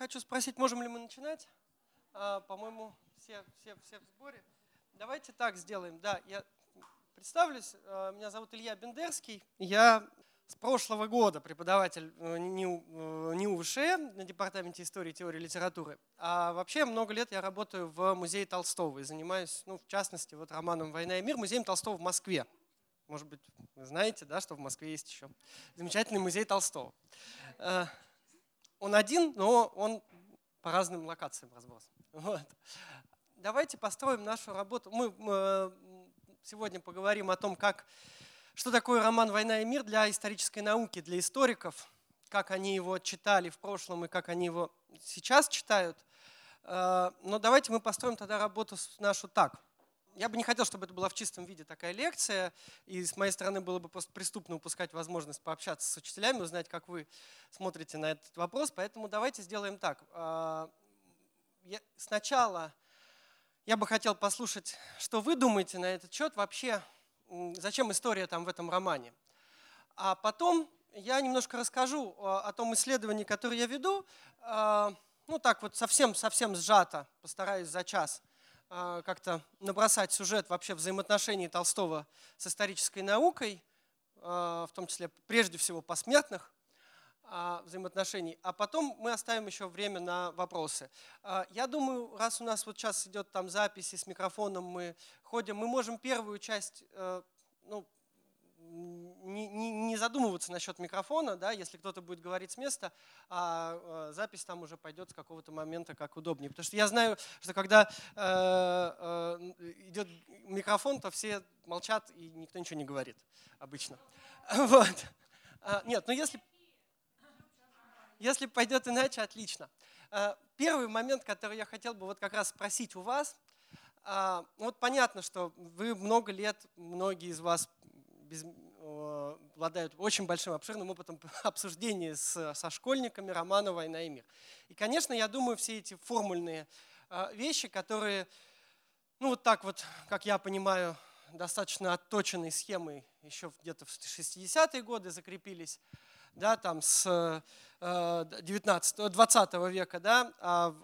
хочу спросить, можем ли мы начинать? А, по-моему, все, все, все в сборе. Давайте так сделаем. Да, я представлюсь. А, меня зовут Илья Бендерский. Я с прошлого года преподаватель э, НИУ ВШ на департаменте истории, теории, литературы. А вообще много лет я работаю в музее Толстого и занимаюсь, ну, в частности, вот романом «Война и мир», музеем Толстого в Москве. Может быть, вы знаете, да, что в Москве есть еще замечательный музей Толстого. Он один, но он по разным локациям разбросан. Вот. Давайте построим нашу работу. Мы э, сегодня поговорим о том, как, что такое роман «Война и мир» для исторической науки, для историков, как они его читали в прошлом и как они его сейчас читают. Э, но давайте мы построим тогда работу нашу так – я бы не хотел, чтобы это была в чистом виде такая лекция, и с моей стороны было бы просто преступно упускать возможность пообщаться с учителями, узнать, как вы смотрите на этот вопрос. Поэтому давайте сделаем так. А, сначала я бы хотел послушать, что вы думаете на этот счет вообще, зачем история там в этом романе. А потом я немножко расскажу о том исследовании, которое я веду, а, ну так вот совсем-совсем сжато, постараюсь за час – а, как-то набросать сюжет вообще взаимоотношений Толстого с исторической наукой, а, в том числе прежде всего посмертных а, взаимоотношений, а потом мы оставим еще время на вопросы. Я думаю, раз у нас вот сейчас идет там записи с микрофоном, мы ходим, мы можем первую часть э, ну, не, не, не задумываться насчет микрофона, да, если кто-то будет говорить с места, а э, запись там уже пойдет с какого-то момента как удобнее. Потому что я знаю, что когда э, э, идет микрофон, то все молчат и никто ничего не говорит обычно. Вот. А, нет, ну если, если пойдет иначе, отлично. А, первый момент, который я хотел бы вот как раз спросить у вас, а, вот понятно, что вы много лет, многие из вас без, обладают очень большим обширным опытом обсуждения с, со школьниками романа «Война и мир». И, конечно, я думаю, все эти формульные а, вещи, которые, ну вот так вот, как я понимаю, достаточно отточенной схемой еще где-то в 60-е годы закрепились, да, там с 19, э, 20 века, да, а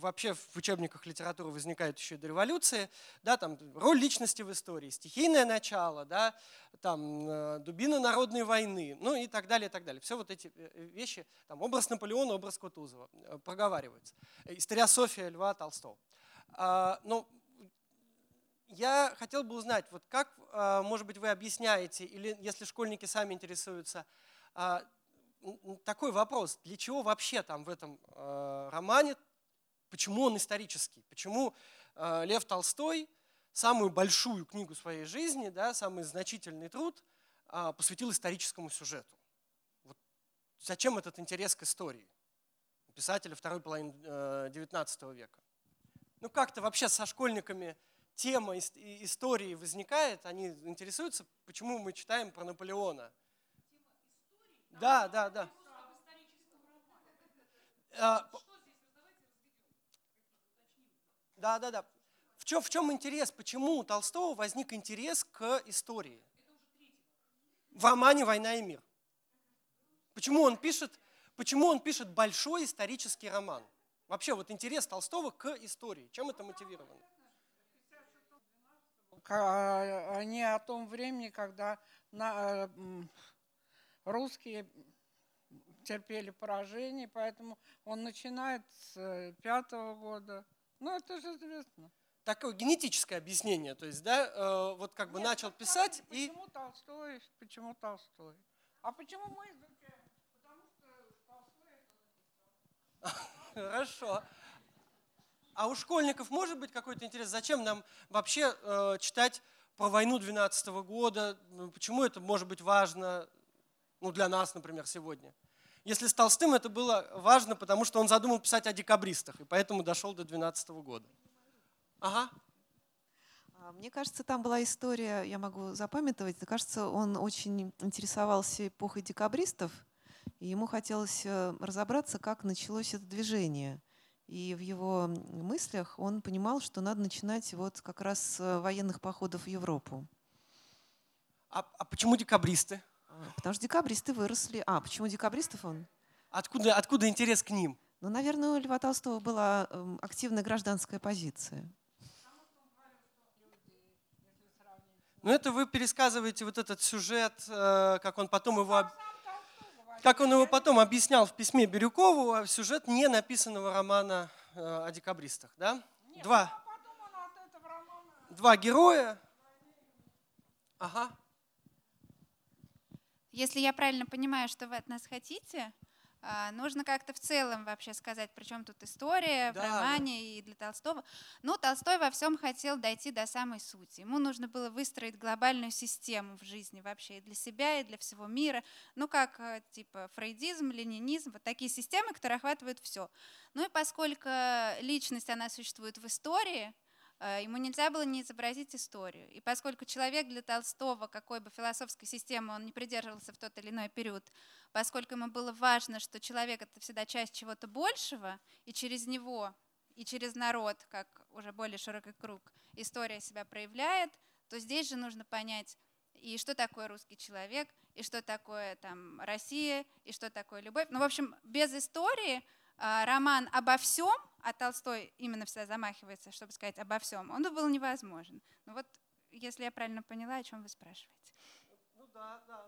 вообще в учебниках литературы возникают еще и до революции, да, там роль личности в истории, стихийное начало, да, там э, дубина народной войны, ну и так далее, и так далее. Все вот эти э, вещи, там образ Наполеона, образ Кутузова проговариваются. Историософия Льва Толстого. А, ну, я хотел бы узнать, вот как, может быть, вы объясняете, или если школьники сами интересуются, а, такой вопрос, для чего вообще там в этом э, романе, почему он исторический, почему э, Лев Толстой самую большую книгу своей жизни, да, самый значительный труд э, посвятил историческому сюжету. Вот зачем этот интерес к истории писателя второй половины XIX века? Ну как-то вообще со школьниками тема истории возникает, они интересуются, почему мы читаем про Наполеона – да, да, да. А, да, да, да. В чем, в чем интерес? Почему у Толстого возник интерес к истории? В романе «Война и мир». Почему он пишет, почему он пишет большой исторический роман? Вообще вот интерес Толстого к истории. Чем это мотивировано? Они о том времени, когда на, э, русские терпели поражение, поэтому он начинает с э, пятого года. Ну, это же известно. Такое генетическое объяснение, то есть, да, э, вот как бы Нет, начал писать почему и... Почему Толстой, почему Толстой? А почему мы изучаем? Потому что Толстой это Хорошо. А у школьников может быть какой-то интерес? Зачем нам вообще э, читать про войну 12 -го года? Почему это может быть важно? Ну, для нас, например, сегодня. Если с Толстым это было важно, потому что он задумал писать о декабристах, и поэтому дошел до 12 года. Ага. А, мне кажется, там была история, я могу запамятовать, кажется, он очень интересовался эпохой декабристов, и ему хотелось э, разобраться, как началось это движение. И в его мыслях он понимал, что надо начинать вот как раз с военных походов в Европу. А, а почему декабристы? Потому что декабристы выросли. А, почему декабристов он? Откуда, откуда интерес к ним? Ну, наверное, у Льва Толстого была эм, активная гражданская позиция. Ну, это вы пересказываете вот этот сюжет, э, как он потом его, как он его потом объяснял в письме Бирюкову, а сюжет не написанного романа э, о декабристах, да? Два. Два героя. Ага. Если я правильно понимаю, что вы от нас хотите, а, нужно как-то в целом вообще сказать, при чем тут история да, в романе да. и для Толстого. Ну, Толстой во всем хотел дойти до самой сути. Ему нужно было выстроить глобальную систему в жизни вообще и для себя, и для всего мира. Ну, как э, типа фрейдизм, ленинизм, вот такие системы, которые охватывают все. Ну и поскольку личность, она существует в истории, ему нельзя было не изобразить историю. И поскольку человек для Толстого, какой бы философской системы он не придерживался в тот или иной период, поскольку ему было важно, что человек — это всегда часть чего-то большего, и через него, и через народ, как уже более широкий круг, история себя проявляет, то здесь же нужно понять, и что такое русский человек, и что такое там, Россия, и что такое любовь. Ну, в общем, без истории роман обо всем — а Толстой именно всегда замахивается, чтобы сказать обо всем, он был невозможен. Ну вот, если я правильно поняла, о чем вы спрашиваете. Да, да,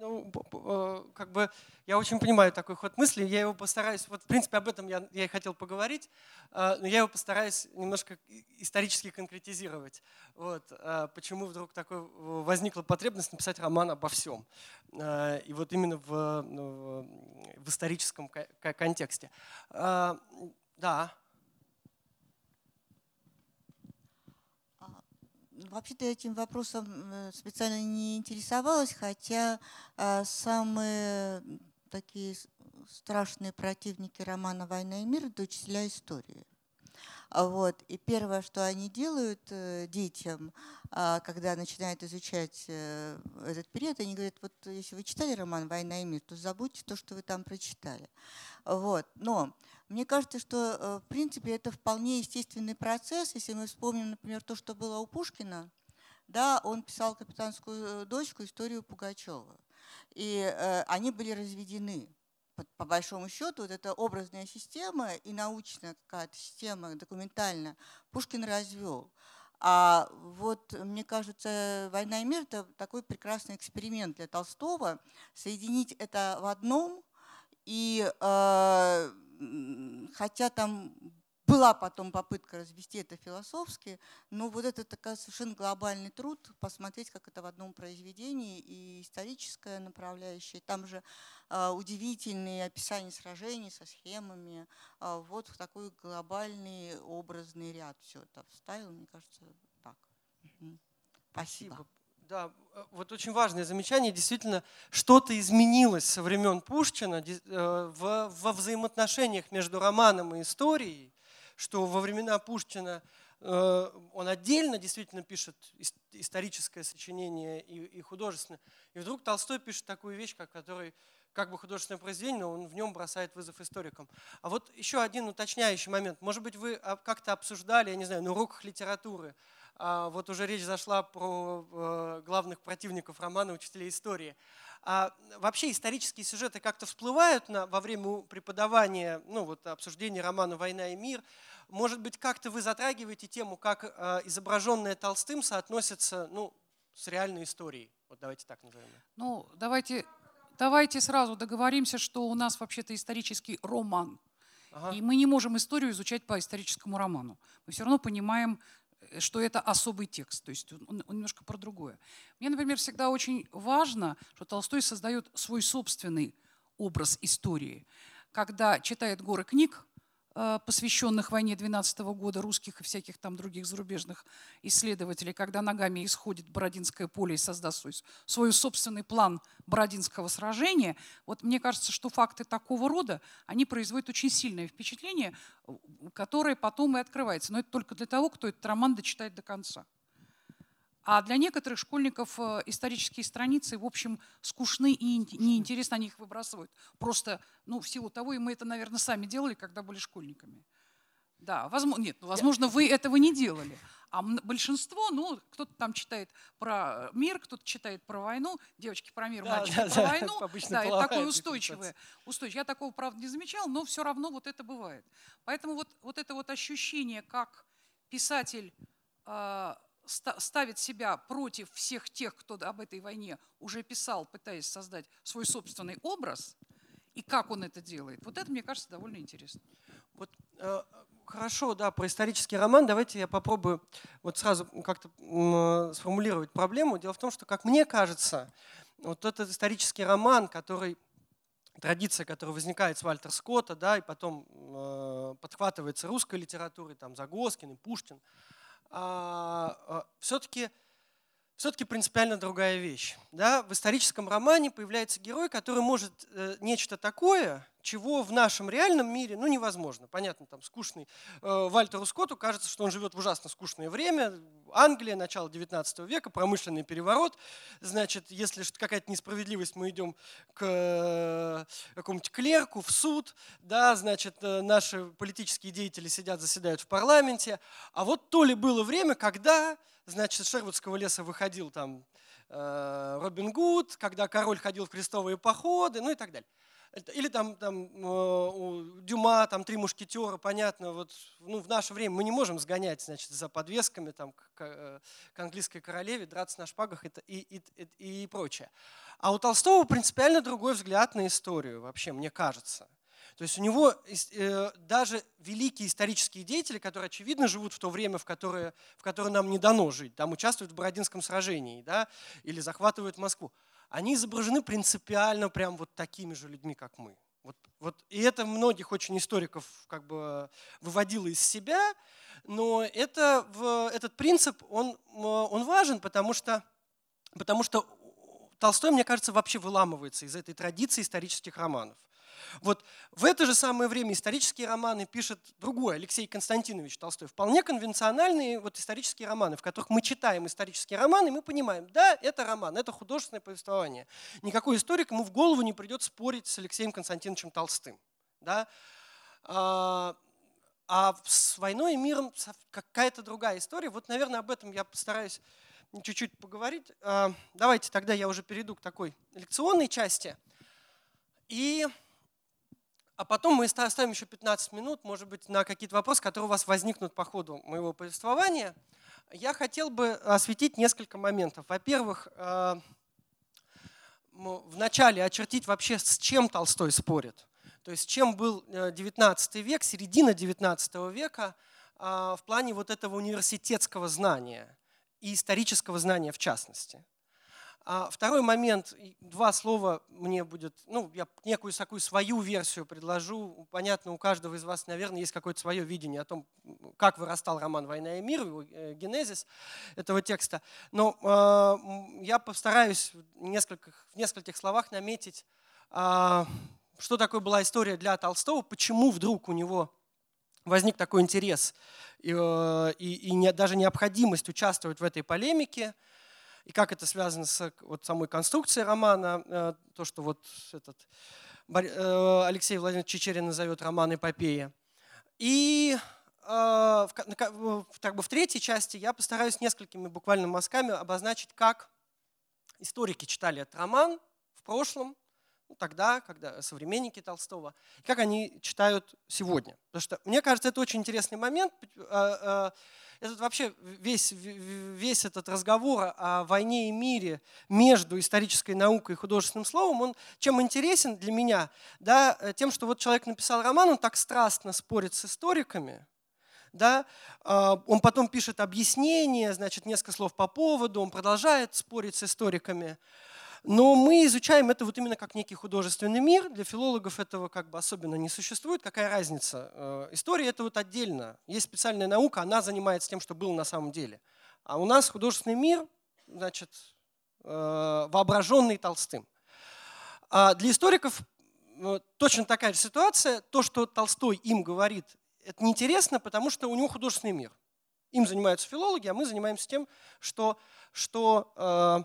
ну, э, как бы я очень понимаю такой ход мысли, я его постараюсь, вот в принципе об этом я, я и хотел поговорить, э, но я его постараюсь немножко исторически конкретизировать. Вот, э, почему вдруг такой возникла потребность написать роман обо всем. И вот именно в, ну, в историческом контексте. Да. Вообще-то этим вопросом э, специально не интересовалась, хотя а, самые такие страшные противники романа «Война и мир» – это учителя истории. А вот. И первое, что они делают э, детям, когда начинают изучать э, этот период, они говорят, вот если вы читали роман «Война и мир», то забудьте то, что вы там прочитали. Вот. Но мне кажется, что э, в принципе это вполне естественный процесс. Если мы вспомним, например, то, что было у Пушкина, да, он писал «Капитанскую э, дочку» историю Пугачева. И э, они были разведены. По, по большому счету, вот эта образная система и научная какая-то система документальная Пушкин развел. А вот, мне кажется, «Война и мир» — это такой прекрасный эксперимент для Толстого. Соединить это в одном и э, хотя там была потом попытка развести это философски, но вот это такой совершенно глобальный труд, посмотреть, как это в одном произведении, и историческая направляющая. Там же э, удивительные описания сражений со схемами. Э, вот в такой глобальный образный ряд все это вставил, мне кажется, так. Спасибо. Спасибо. Да, э, вот очень важное замечание. Действительно, что-то изменилось со времен Пушкина э, во взаимоотношениях между романом и историей, что во времена Пушкина э, он отдельно действительно пишет историческое сочинение и художественное. И вдруг Толстой пишет такую вещь, как который как бы художественное произведение, но он в нем бросает вызов историкам. А вот еще один уточняющий момент. Может быть, вы а, как-то обсуждали, я не знаю, на уроках литературы, вот уже речь зашла про э, главных противников романа «Учителей истории». А вообще исторические сюжеты как-то всплывают на, во время преподавания, ну вот обсуждения романа «Война и мир». Может быть, как-то вы затрагиваете тему, как э, изображенное Толстым соотносится ну, с реальной историей? Вот давайте так назовем. Ну, давайте, давайте сразу договоримся, что у нас вообще-то исторический роман. Ага. И мы не можем историю изучать по историческому роману. Мы все равно понимаем что это особый текст, то есть он, он немножко про другое. Мне, например, всегда очень важно, что Толстой создает свой собственный образ истории. Когда читает горы книг, посвященных войне 12 года русских и всяких там других зарубежных исследователей, когда ногами исходит Бородинское поле и создаст свой, свой собственный план Бородинского сражения, вот мне кажется, что факты такого рода, они производят очень сильное впечатление, которое потом и открывается. Но это только для того, кто этот роман дочитает до конца. А для некоторых школьников э, исторические страницы, в общем, скучны и неинтересно, они их выбрасывают. Просто, ну, в силу того, и мы это, наверное, сами делали, когда были школьниками. Да, возможно, нет, ну, возможно, вы этого не делали. А большинство, ну, кто-то там читает про мир, кто-то читает про войну, девочки про мир, да, мальчики да, про да, войну. Да, это такое устойчивое. устойчивое. Я такого, правда, не замечал, но все равно вот это бывает. Поэтому вот, вот это вот ощущение, как писатель э, ставит себя против всех тех, кто об этой войне уже писал, пытаясь создать свой собственный образ, и как он это делает, вот это, мне кажется, довольно интересно. Вот э, Хорошо, да, про исторический роман. Давайте я попробую вот сразу как-то сформулировать проблему. Дело в том, что, как мне кажется, вот этот исторический роман, который традиция, которая возникает с Вальтер Скотта, да, и потом э, подхватывается русской литературой, там Загоскин и Пушкин, а, все-таки все-таки принципиально другая вещь. Да? В историческом романе появляется герой, который может э, нечто такое, чего в нашем реальном мире ну, невозможно. Понятно, там скучный э, Вальтеру Скотту кажется, что он живет в ужасно скучное время. Англия, начало 19 века, промышленный переворот. Значит, если какая-то несправедливость, мы идем к э, какому-нибудь клерку, в суд. Да, значит, э, наши политические деятели сидят, заседают в парламенте. А вот то ли было время, когда значит, Шервудского леса выходил там э, Робин Гуд, когда король ходил в крестовые походы, ну и так далее. Или там, там э, у Дюма, там три мушкетера, понятно, вот ну, в наше время мы не можем сгонять значит, за подвесками там, к, к, э, английской королеве, драться на шпагах и, и, и, и прочее. А у Толстого принципиально другой взгляд на историю, вообще, мне кажется. То есть у него э, даже великие исторические деятели, которые, очевидно, живут в то время, в которое, в которое нам не дано жить, там участвуют в Бородинском сражении да, или захватывают Москву, они изображены принципиально прям вот такими же людьми, как мы. Вот, вот, и это многих очень историков как бы выводило из себя, но это, этот принцип, он, он важен, потому что, потому что Толстой, мне кажется, вообще выламывается из этой традиции исторических романов. Вот в это же самое время исторические романы пишет другой Алексей Константинович Толстой. Вполне конвенциональные вот исторические романы, в которых мы читаем исторические романы, и мы понимаем, да, это роман, это художественное повествование. Никакой историк ему в голову не придет спорить с Алексеем Константиновичем Толстым. Да? А, а с войной и миром какая-то другая история. Вот, наверное, об этом я постараюсь чуть-чуть поговорить. А, давайте тогда я уже перейду к такой лекционной части. И а потом мы оставим еще 15 минут, может быть, на какие-то вопросы, которые у вас возникнут по ходу моего повествования. Я хотел бы осветить несколько моментов. Во-первых, э, вначале очертить вообще, с чем Толстой спорит. То есть, чем был 19 э, век, середина 19 века э, в плане вот этого университетского знания и исторического знания в частности. А второй момент, два слова мне будет, ну, я некую такую свою версию предложу. Понятно, у каждого из вас, наверное, есть какое-то свое видение о том, как вырастал роман «Война и мир», э, генезис этого текста. Но э, я постараюсь в нескольких, в нескольких словах наметить, э, что такое была история для Толстого, почему вдруг у него возник такой интерес и, э, и, и не, даже необходимость участвовать в этой полемике – и как это связано с вот самой конструкцией романа, э, то, что вот этот э, Алексей Владимирович Чечерин назовет роман эпопея. И э, как бы в третьей части я постараюсь несколькими буквально мазками обозначить, как историки читали этот роман в прошлом, ну, тогда, когда современники Толстого, и как они читают сегодня. Потому что, мне кажется, это очень интересный момент этот вообще весь, весь этот разговор о войне и мире между исторической наукой и художественным словом, он чем интересен для меня? Да, э, тем, что вот человек написал роман, он так страстно спорит с историками, да, а, он потом пишет объяснение, значит, несколько слов по поводу, он продолжает спорить с историками. Но мы изучаем это вот именно как некий художественный мир. Для филологов этого как бы особенно не существует. Какая разница? Э, история это вот отдельно. Есть специальная наука, она занимается тем, что было на самом деле. А у нас художественный мир, значит, э, воображенный Толстым. А для историков э, точно такая же ситуация. То, что Толстой им говорит, это неинтересно, потому что у него художественный мир. Им занимаются филологи, а мы занимаемся тем, что, что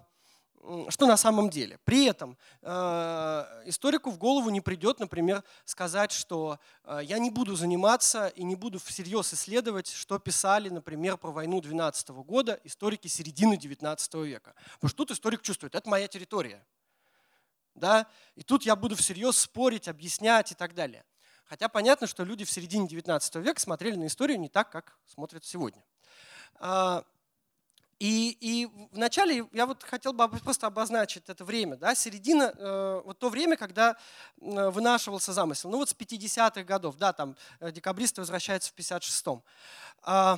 что на самом деле. При этом э, историку в голову не придет, например, сказать, что э, я не буду заниматься и не буду всерьез исследовать, что писали, например, про войну 12 года историки середины 19 века. Потому что тут историк чувствует, это моя территория. Да? И тут я буду всерьез спорить, объяснять и так далее. Хотя понятно, что люди в середине 19 века смотрели на историю не так, как смотрят сегодня. А, и, и вначале я вот хотел бы просто обозначить это время, да, середина, э, вот то время, когда э, вынашивался замысел. Ну вот с 50-х годов, да, там э, декабристы возвращаются в 56-м. Э,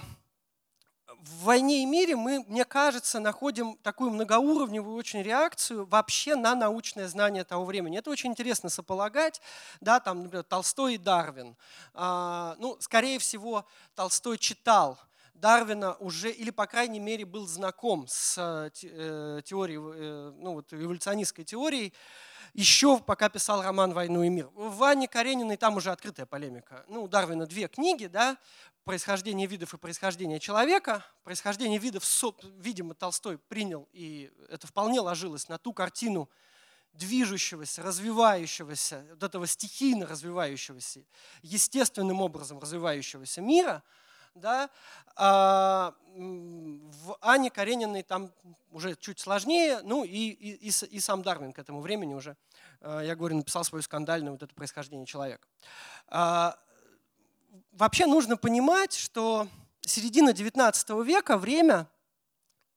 в «Войне и мире» мы, мне кажется, находим такую многоуровневую очень реакцию вообще на научное знание того времени. Это очень интересно сополагать, да, там, например, Толстой и Дарвин. Э, ну, скорее всего, Толстой читал Дарвина уже, или по крайней мере был знаком с э, э, теорией, э, ну вот эволюционистской теорией, еще пока писал роман «Войну и мир». В Ване Карениной там уже открытая полемика. Ну, у Дарвина две книги, да, «Происхождение видов» и «Происхождение человека». «Происхождение видов», видимо, Толстой принял, и это вполне ложилось на ту картину движущегося, развивающегося, вот этого стихийно развивающегося, естественным образом развивающегося мира – да, а в Ане Карениной там уже чуть сложнее, ну и, и, и, сам Дарвин к этому времени уже, а, я говорю, написал свою скандальную вот это происхождение человека. А, вообще нужно понимать, что середина XIX века время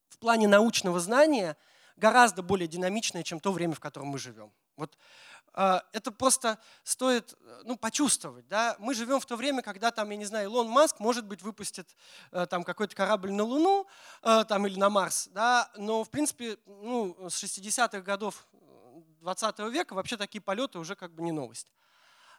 в плане научного знания гораздо более динамичное, чем то время, в котором мы живем. Вот это просто стоит ну, почувствовать. Да? Мы живем в то время, когда там, я не знаю, Илон Маск, может быть, выпустит э, там какой-то корабль на Луну э, там, или на Марс, да? но, в принципе, ну, с 60-х годов 20 века вообще такие полеты уже как бы не новость.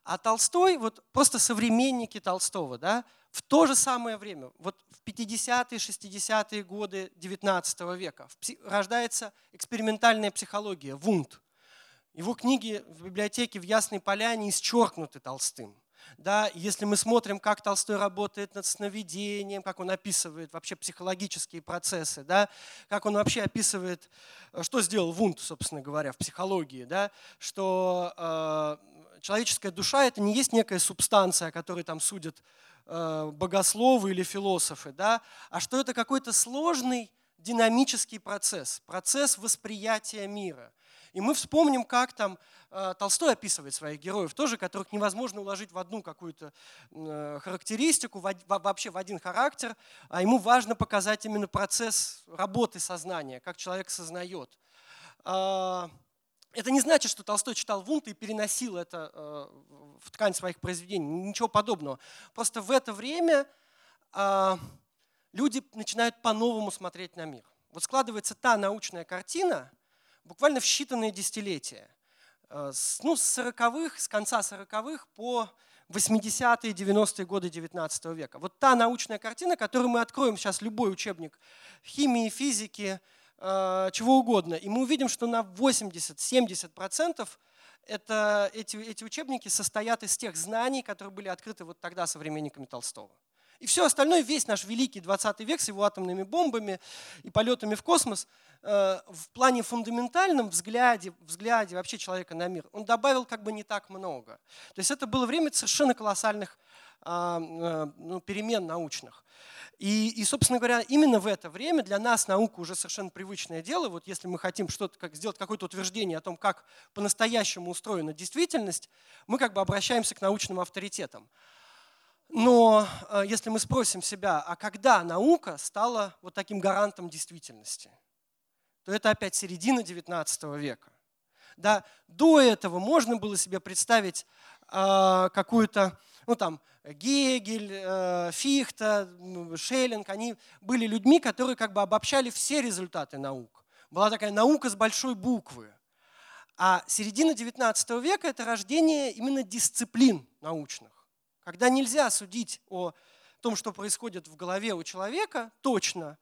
А Толстой, вот просто современники Толстого, да, в то же самое время, вот в 50-е, 60-е годы 19 века рождается экспериментальная психология, Вунд – его книги в библиотеке в Ясной Поляне исчеркнуты Толстым. Да, если мы смотрим, как Толстой работает над сновидением, как он описывает вообще психологические процессы, да, как он вообще описывает, э, что сделал Вунд, собственно говоря, в психологии, да, что э, человеческая душа это не есть некая субстанция, о которой там судят э, богословы или философы, да, а что это какой-то сложный динамический процесс, процесс восприятия мира – и мы вспомним, как там э, Толстой описывает своих героев, тоже, которых невозможно уложить в одну какую-то э, характеристику, вообще в один характер, а ему важно показать именно процесс работы сознания, как человек сознает. А, это не значит, что Толстой читал Вунта и переносил это э, в ткань своих произведений, ничего подобного. Просто в это время а, люди начинают по-новому смотреть на мир. Вот складывается та научная картина, буквально в считанные десятилетия. Э, ну, с 40-х, с конца 40-х по 80-е, 90-е годы 19 века. Вот та научная картина, которую мы откроем сейчас любой учебник химии, физики, э, чего угодно, и мы увидим, что на 80-70% это, эти, эти учебники состоят из тех знаний, которые были открыты вот тогда современниками Толстого. И все остальное, весь наш великий 20 век с его атомными бомбами и полетами в космос, в плане фундаментальном взгляде, взгляде вообще человека на мир, он добавил как бы не так много. То есть это было время совершенно колоссальных э, ну, перемен научных. И, и, собственно говоря, именно в это время для нас наука уже совершенно привычное дело. Вот если мы хотим что-то, как, сделать какое-то утверждение о том, как по-настоящему устроена действительность, мы как бы обращаемся к научным авторитетам. Но э, если мы спросим себя, а когда наука стала вот таким гарантом действительности, то это опять середина XIX века. Да, до этого можно было себе представить э, какую-то, ну там, Гегель, э, Фихта, Шеллинг, они были людьми, которые как бы обобщали все результаты наук. Была такая наука с большой буквы. А середина XIX века – это рождение именно дисциплин научных когда нельзя судить о том, что происходит в голове у человека, точно,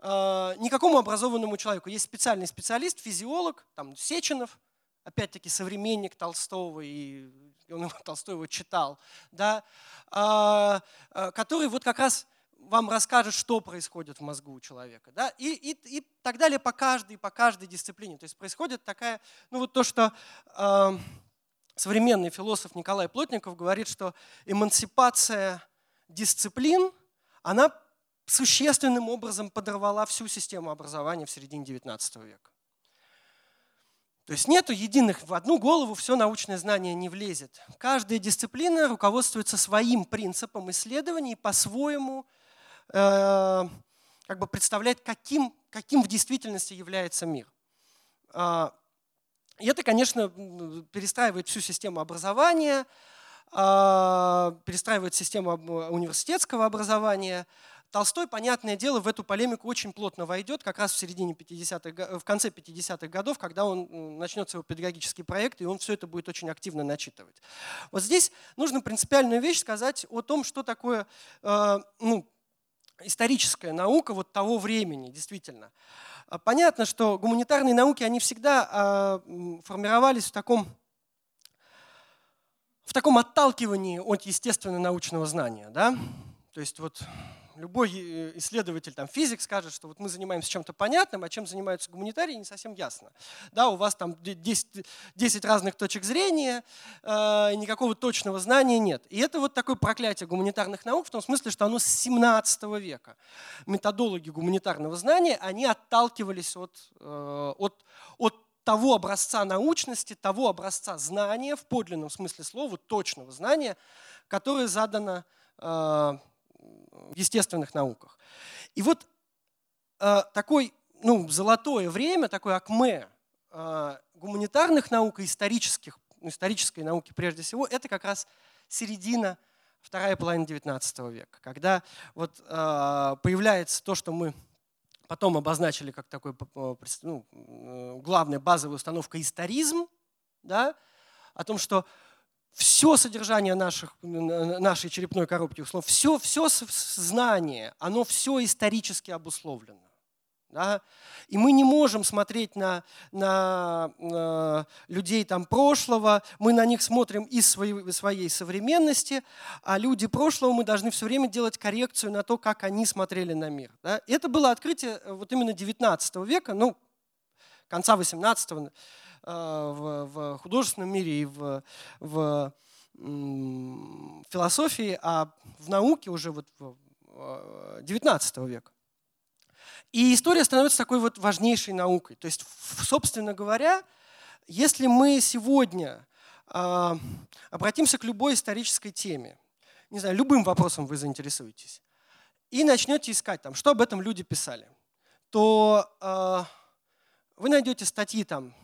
никакому образованному человеку. Есть специальный специалист, физиолог, там Сеченов, опять-таки современник Толстого, и он Толстой его читал, да, а, а, который вот как раз вам расскажет, что происходит в мозгу у человека. Да? И, и, и так далее по каждой, по каждой дисциплине. То есть происходит такая, ну вот то, что э, современный философ Николай Плотников говорит, что эмансипация дисциплин, она существенным образом подорвала всю систему образования в середине XIX века. То есть нету единых, в одну голову все научное знание не влезет. Каждая дисциплина руководствуется своим принципом исследования и по-своему э, как бы представляет, каким, каким в действительности является мир. Э, и это, конечно, перестраивает всю систему образования, э, перестраивает систему университетского образования – Толстой, понятное дело, в эту полемику очень плотно войдет как раз в середине 50-х, в конце 50-х годов, когда он начнет свой педагогический проект, и он все это будет очень активно начитывать. Вот здесь нужно принципиальную вещь сказать о том, что такое э, ну, историческая наука вот того времени, действительно. Понятно, что гуманитарные науки, они всегда э, формировались в таком в таком отталкивании от естественно-научного знания. Да? То есть вот любой э, исследователь, там, физик скажет, что вот мы занимаемся чем-то понятным, а чем занимаются гуманитарии, не совсем ясно. Да, у вас там 10, 10 разных точек зрения, э, никакого точного знания нет. И это вот такое проклятие гуманитарных наук в том смысле, что оно с 17 века. Методологи гуманитарного знания, они отталкивались от, э, от, от того образца научности, того образца знания, в подлинном смысле слова, точного знания, которое задано э, в естественных науках. И вот э, такой, ну, золотое время, такое акме э, гуманитарных наук и исторических, ну, исторической науки прежде всего, это как раз середина, вторая половина XIX века, когда вот э, появляется то, что мы потом обозначили как такой ну, главная базовая установка историзм, да, о том, что все содержание наших, нашей черепной коробки, услов, все, все знание, оно все исторически обусловлено. Да? И мы не можем смотреть на, на, на людей там прошлого, мы на них смотрим из своей, своей современности, а люди прошлого мы должны все время делать коррекцию на то, как они смотрели на мир. Да? Это было открытие э, вот именно 19 века, ну, конца 18 века Э, в, в художественном мире и в, в философии, а в науке уже вот в XIX века. И история становится такой вот важнейшей наукой. То есть, собственно говоря, если мы сегодня э, обратимся к любой исторической теме, не знаю, любым вопросом вы заинтересуетесь, и начнете искать, там, что об этом люди писали, то вы найдете статьи там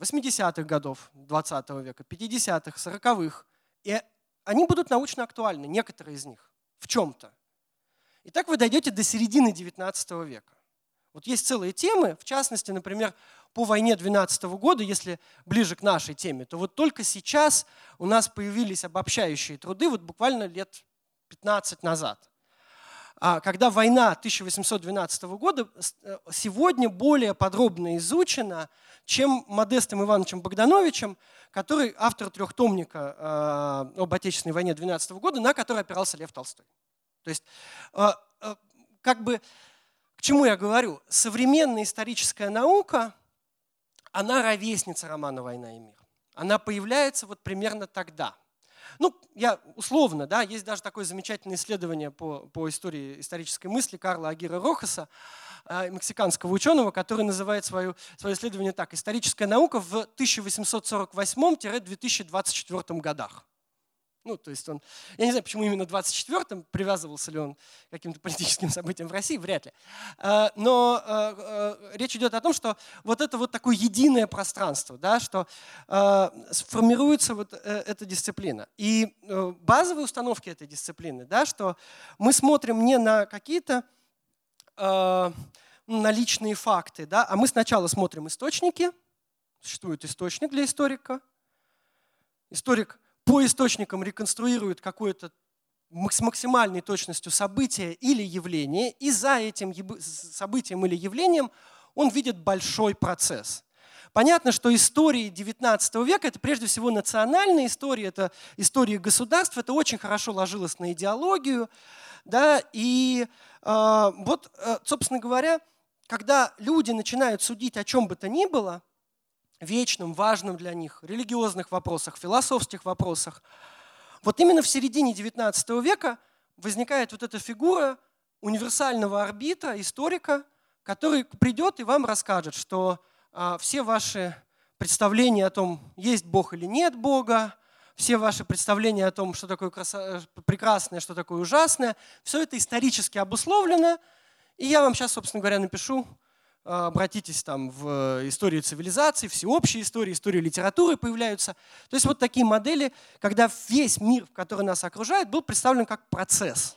80-х годов 20 века, 50-х, 40-х. И они будут научно актуальны, некоторые из них, в чем-то. И так вы дойдете до середины 19 века. Вот есть целые темы, в частности, например, по войне 12 года, если ближе к нашей теме, то вот только сейчас у нас появились обобщающие труды, вот буквально лет 15 назад. А когда война 1812 года э, сегодня более подробно изучена, чем Модестом Ивановичем Богдановичем, который автор трехтомника э, об Отечественной войне 12 года, на который опирался Лев Толстой. То есть, э, как бы, к чему я говорю? Современная историческая наука, она ровесница романа «Война и мир». Она появляется вот примерно тогда – ну, я условно, да, есть даже такое замечательное исследование по, по истории исторической мысли Карла Агира Рохаса, э, мексиканского ученого, который называет свое, свое исследование так «Историческая наука в 1848-2024 годах». Ну, то есть он, я не знаю, почему именно 24-м, привязывался ли он к каким-то политическим событиям в России, вряд ли. А, но а, а, речь идет о том, что вот это вот такое единое пространство, да, что сформируется вот э, эта дисциплина. И э, базовые установки этой дисциплины, да, что мы смотрим не на какие-то на личные факты, да, а мы сначала смотрим источники, существует источник для историка, историк – по источникам реконструирует какое-то с максимальной точностью событие или явление, и за этим событием или явлением он видит большой процесс. Понятно, что истории XIX века – это прежде всего национальная история, это история государств, это очень хорошо ложилось на идеологию. Да, и э, вот, собственно говоря, когда люди начинают судить о чем бы то ни было, вечным, важным для них, религиозных вопросах, философских вопросах, вот именно в середине XIX века возникает вот эта фигура универсального арбитра, историка, который придет и вам расскажет, что а, все ваши представления о том, есть Бог или нет Бога, все ваши представления о том, что такое красо... прекрасное, что такое ужасное, все это исторически обусловлено. И я вам сейчас, собственно говоря, напишу, обратитесь там в историю цивилизации, всеобщие истории, историю литературы появляются. То есть вот такие модели, когда весь мир, который нас окружает, был представлен как процесс.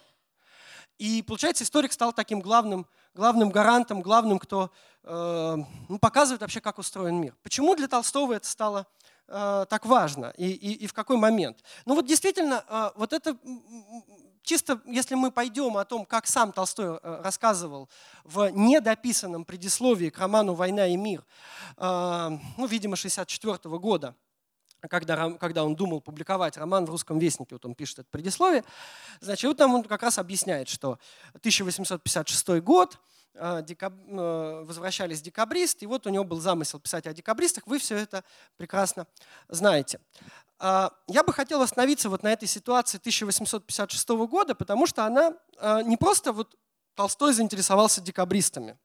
И получается, историк стал таким главным главным гарантом, главным, кто э, ну, показывает вообще, как устроен мир. Почему для Толстого это стало э, так важно и, и, и в какой момент? Ну вот действительно, э, вот это чисто, если мы пойдем о том, как сам Толстой рассказывал в недописанном предисловии к роману «Война и мир», ну, видимо, 64 года, когда, когда он думал публиковать роман в «Русском вестнике», вот он пишет это предисловие, значит, вот там он как раз объясняет, что 1856 год, э, декаб... Э, возвращались декабристы, и вот у него был замысел писать о декабристах, вы все это прекрасно знаете. А, я бы хотел остановиться вот на этой ситуации 1856 года, потому что она э, не просто вот Толстой заинтересовался декабристами,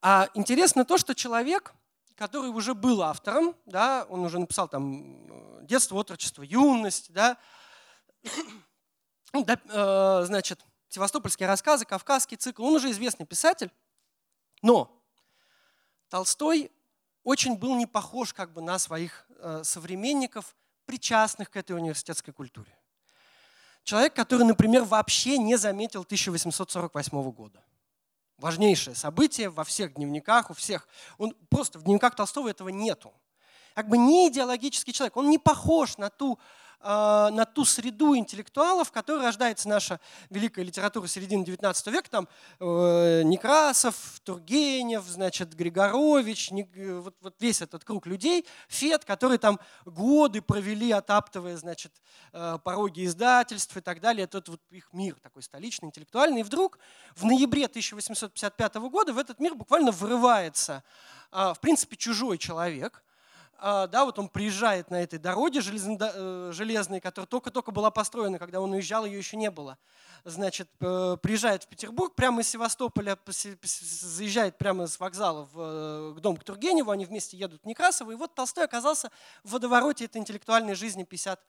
а интересно то, что человек – который уже был автором, да, он уже написал там э, «Детство, отрочество, юность», да, ну, э, значит, «Севастопольские рассказы», «Кавказский цикл». Он уже известный писатель, но Толстой очень был не похож как бы на своих э, современников, причастных к этой университетской культуре. Человек, который, например, вообще не заметил 1848 года важнейшее событие во всех дневниках, у всех. Он просто в дневниках Толстого этого нету. Как бы не идеологический человек, он не похож на ту на ту среду интеллектуалов, в которой рождается наша великая литература середины XIX века, там э, Некрасов, Тургенев, значит, Григорович, вот, вот весь этот круг людей, Фет, которые там годы провели, отаптывая, значит, э, пороги издательств и так далее. Это вот их мир такой столичный, интеллектуальный. И вдруг в ноябре 1855 года в этот мир буквально вырывается, в принципе, чужой человек – а, да, вот он приезжает на этой дороге э, железной, которая только-только была построена, когда он уезжал, ее еще не было. Значит, приезжает в Петербург прямо из Севастополя, заезжает прямо с вокзала в, э, к дому к Тургеневу, они вместе едут в Некрасово, и вот Толстой оказался в водовороте этой интеллектуальной жизни 50,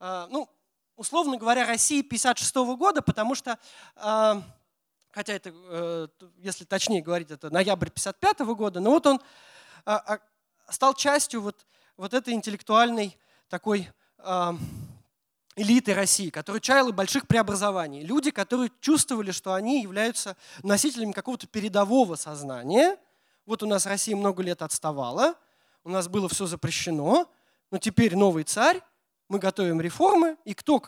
а, ну, условно говоря, России 56 года, потому что а, хотя это, э, если точнее говорить, это ноябрь 55 года, но вот он стал частью вот, вот этой интеллектуальной такой э, элиты России, которая чаяла больших преобразований. Люди, которые чувствовали, что они являются носителями какого-то передового сознания. Вот у нас Россия много лет отставала, у нас было все запрещено, но теперь новый царь, мы готовим реформы, и кто,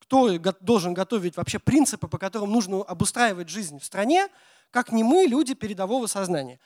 кто должен готовить вообще принципы, по которым нужно обустраивать жизнь в стране, как не мы, люди передового сознания.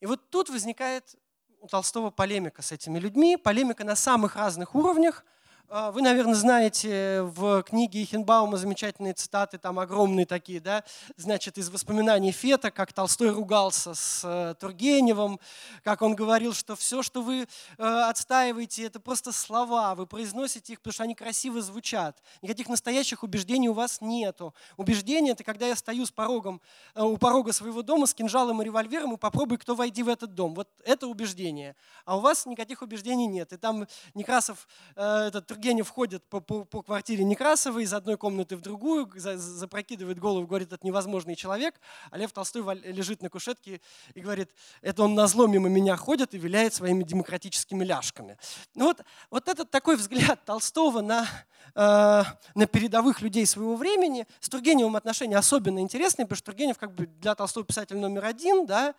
И вот тут возникает у Толстого полемика с этими людьми, полемика на самых разных уровнях – вы, наверное, знаете в книге Ихенбаума замечательные цитаты, там огромные такие, да, значит, из воспоминаний Фета, как Толстой ругался с э, Тургеневым, как он говорил, что все, что вы э, отстаиваете, это просто слова, вы произносите их, потому что они красиво звучат. Никаких настоящих убеждений у вас нету. Убеждение – это когда я стою с порогом, э, у порога своего дома с кинжалом и револьвером и попробуй, кто войди в этот дом. Вот это убеждение. А у вас никаких убеждений нет. И там Некрасов, этот Тургенев ходит по, по, по квартире Некрасовой из одной комнаты в другую, за, запрокидывает голову, говорит, это невозможный человек, а Лев Толстой лежит на кушетке и говорит, это он на зло мимо меня ходит и виляет своими демократическими ляжками. Ну вот, вот этот такой взгляд Толстого на, э, на передовых людей своего времени, с Тургеневым отношения особенно интересные, потому что Тургенев как бы для Толстого писатель номер один, да,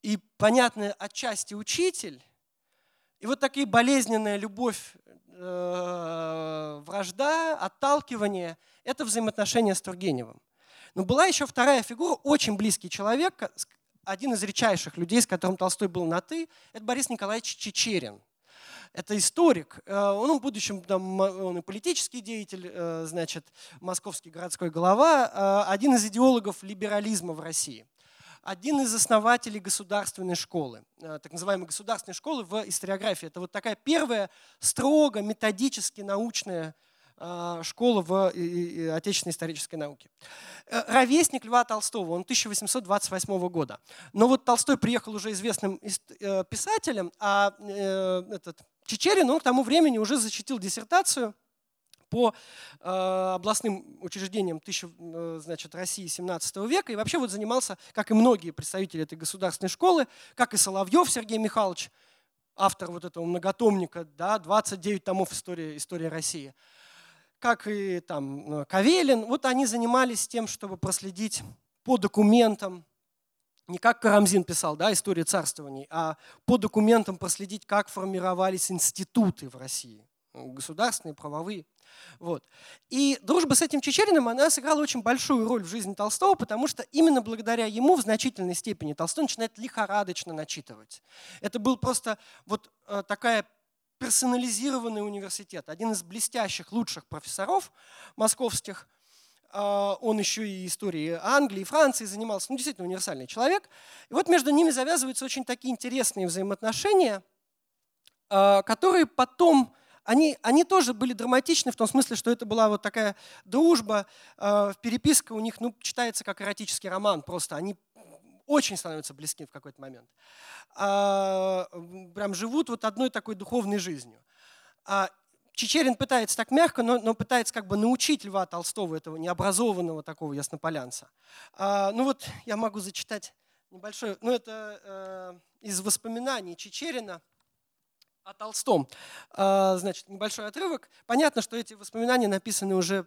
и, понятно, отчасти учитель, и вот такая болезненная любовь э, вражда, отталкивание – это взаимоотношения с Тургеневым. Но была еще вторая фигура, очень близкий человек, один из редчайших людей, с которым Толстой был на «ты», это Борис Николаевич Чечерин. Это историк. Э, он в будущем там, он и политический деятель, э, значит, московский городской глава, один из идеологов либерализма в России один из основателей государственной школы, так называемой государственной школы в историографии. Это вот такая первая строго методически научная школа в отечественной исторической науке. Ровесник Льва Толстого, он 1828 года. Но вот Толстой приехал уже известным писателем, а этот Чечерин, он к тому времени уже защитил диссертацию по э, областным учреждениям тысячи, э, значит, России 17 века. И вообще вот занимался, как и многие представители этой государственной школы, как и Соловьев Сергей Михайлович, автор вот этого многотомника, да, 29 томов истории, истории России, как и там э, Кавелин, вот они занимались тем, чтобы проследить по документам. Не как Карамзин писал, да, история царствований, а по документам проследить, как формировались институты в России, государственные, правовые. Вот. И дружба с этим Чечериным, она сыграла очень большую роль в жизни Толстого, потому что именно благодаря ему в значительной степени Толстой начинает лихорадочно начитывать. Это был просто вот э, такая персонализированный университет. Один из блестящих, лучших профессоров московских – а, он еще и историей Англии, Франции занимался, ну, действительно универсальный человек. И вот между ними завязываются очень такие интересные взаимоотношения, а, которые потом, они, они тоже были драматичны в том смысле, что это была вот такая дружба, а, переписка у них, ну, читается как эротический роман, просто они очень становятся близки в какой-то момент. Прям живут вот одной такой духовной жизнью. Чечерин пытается так мягко, но, но пытается как бы научить Льва Толстого, этого необразованного такого яснополянца. А, ну вот я могу зачитать небольшое, ну это э, из воспоминаний Чечерина о Толстом. А, значит, небольшой отрывок. Понятно, что эти воспоминания написаны уже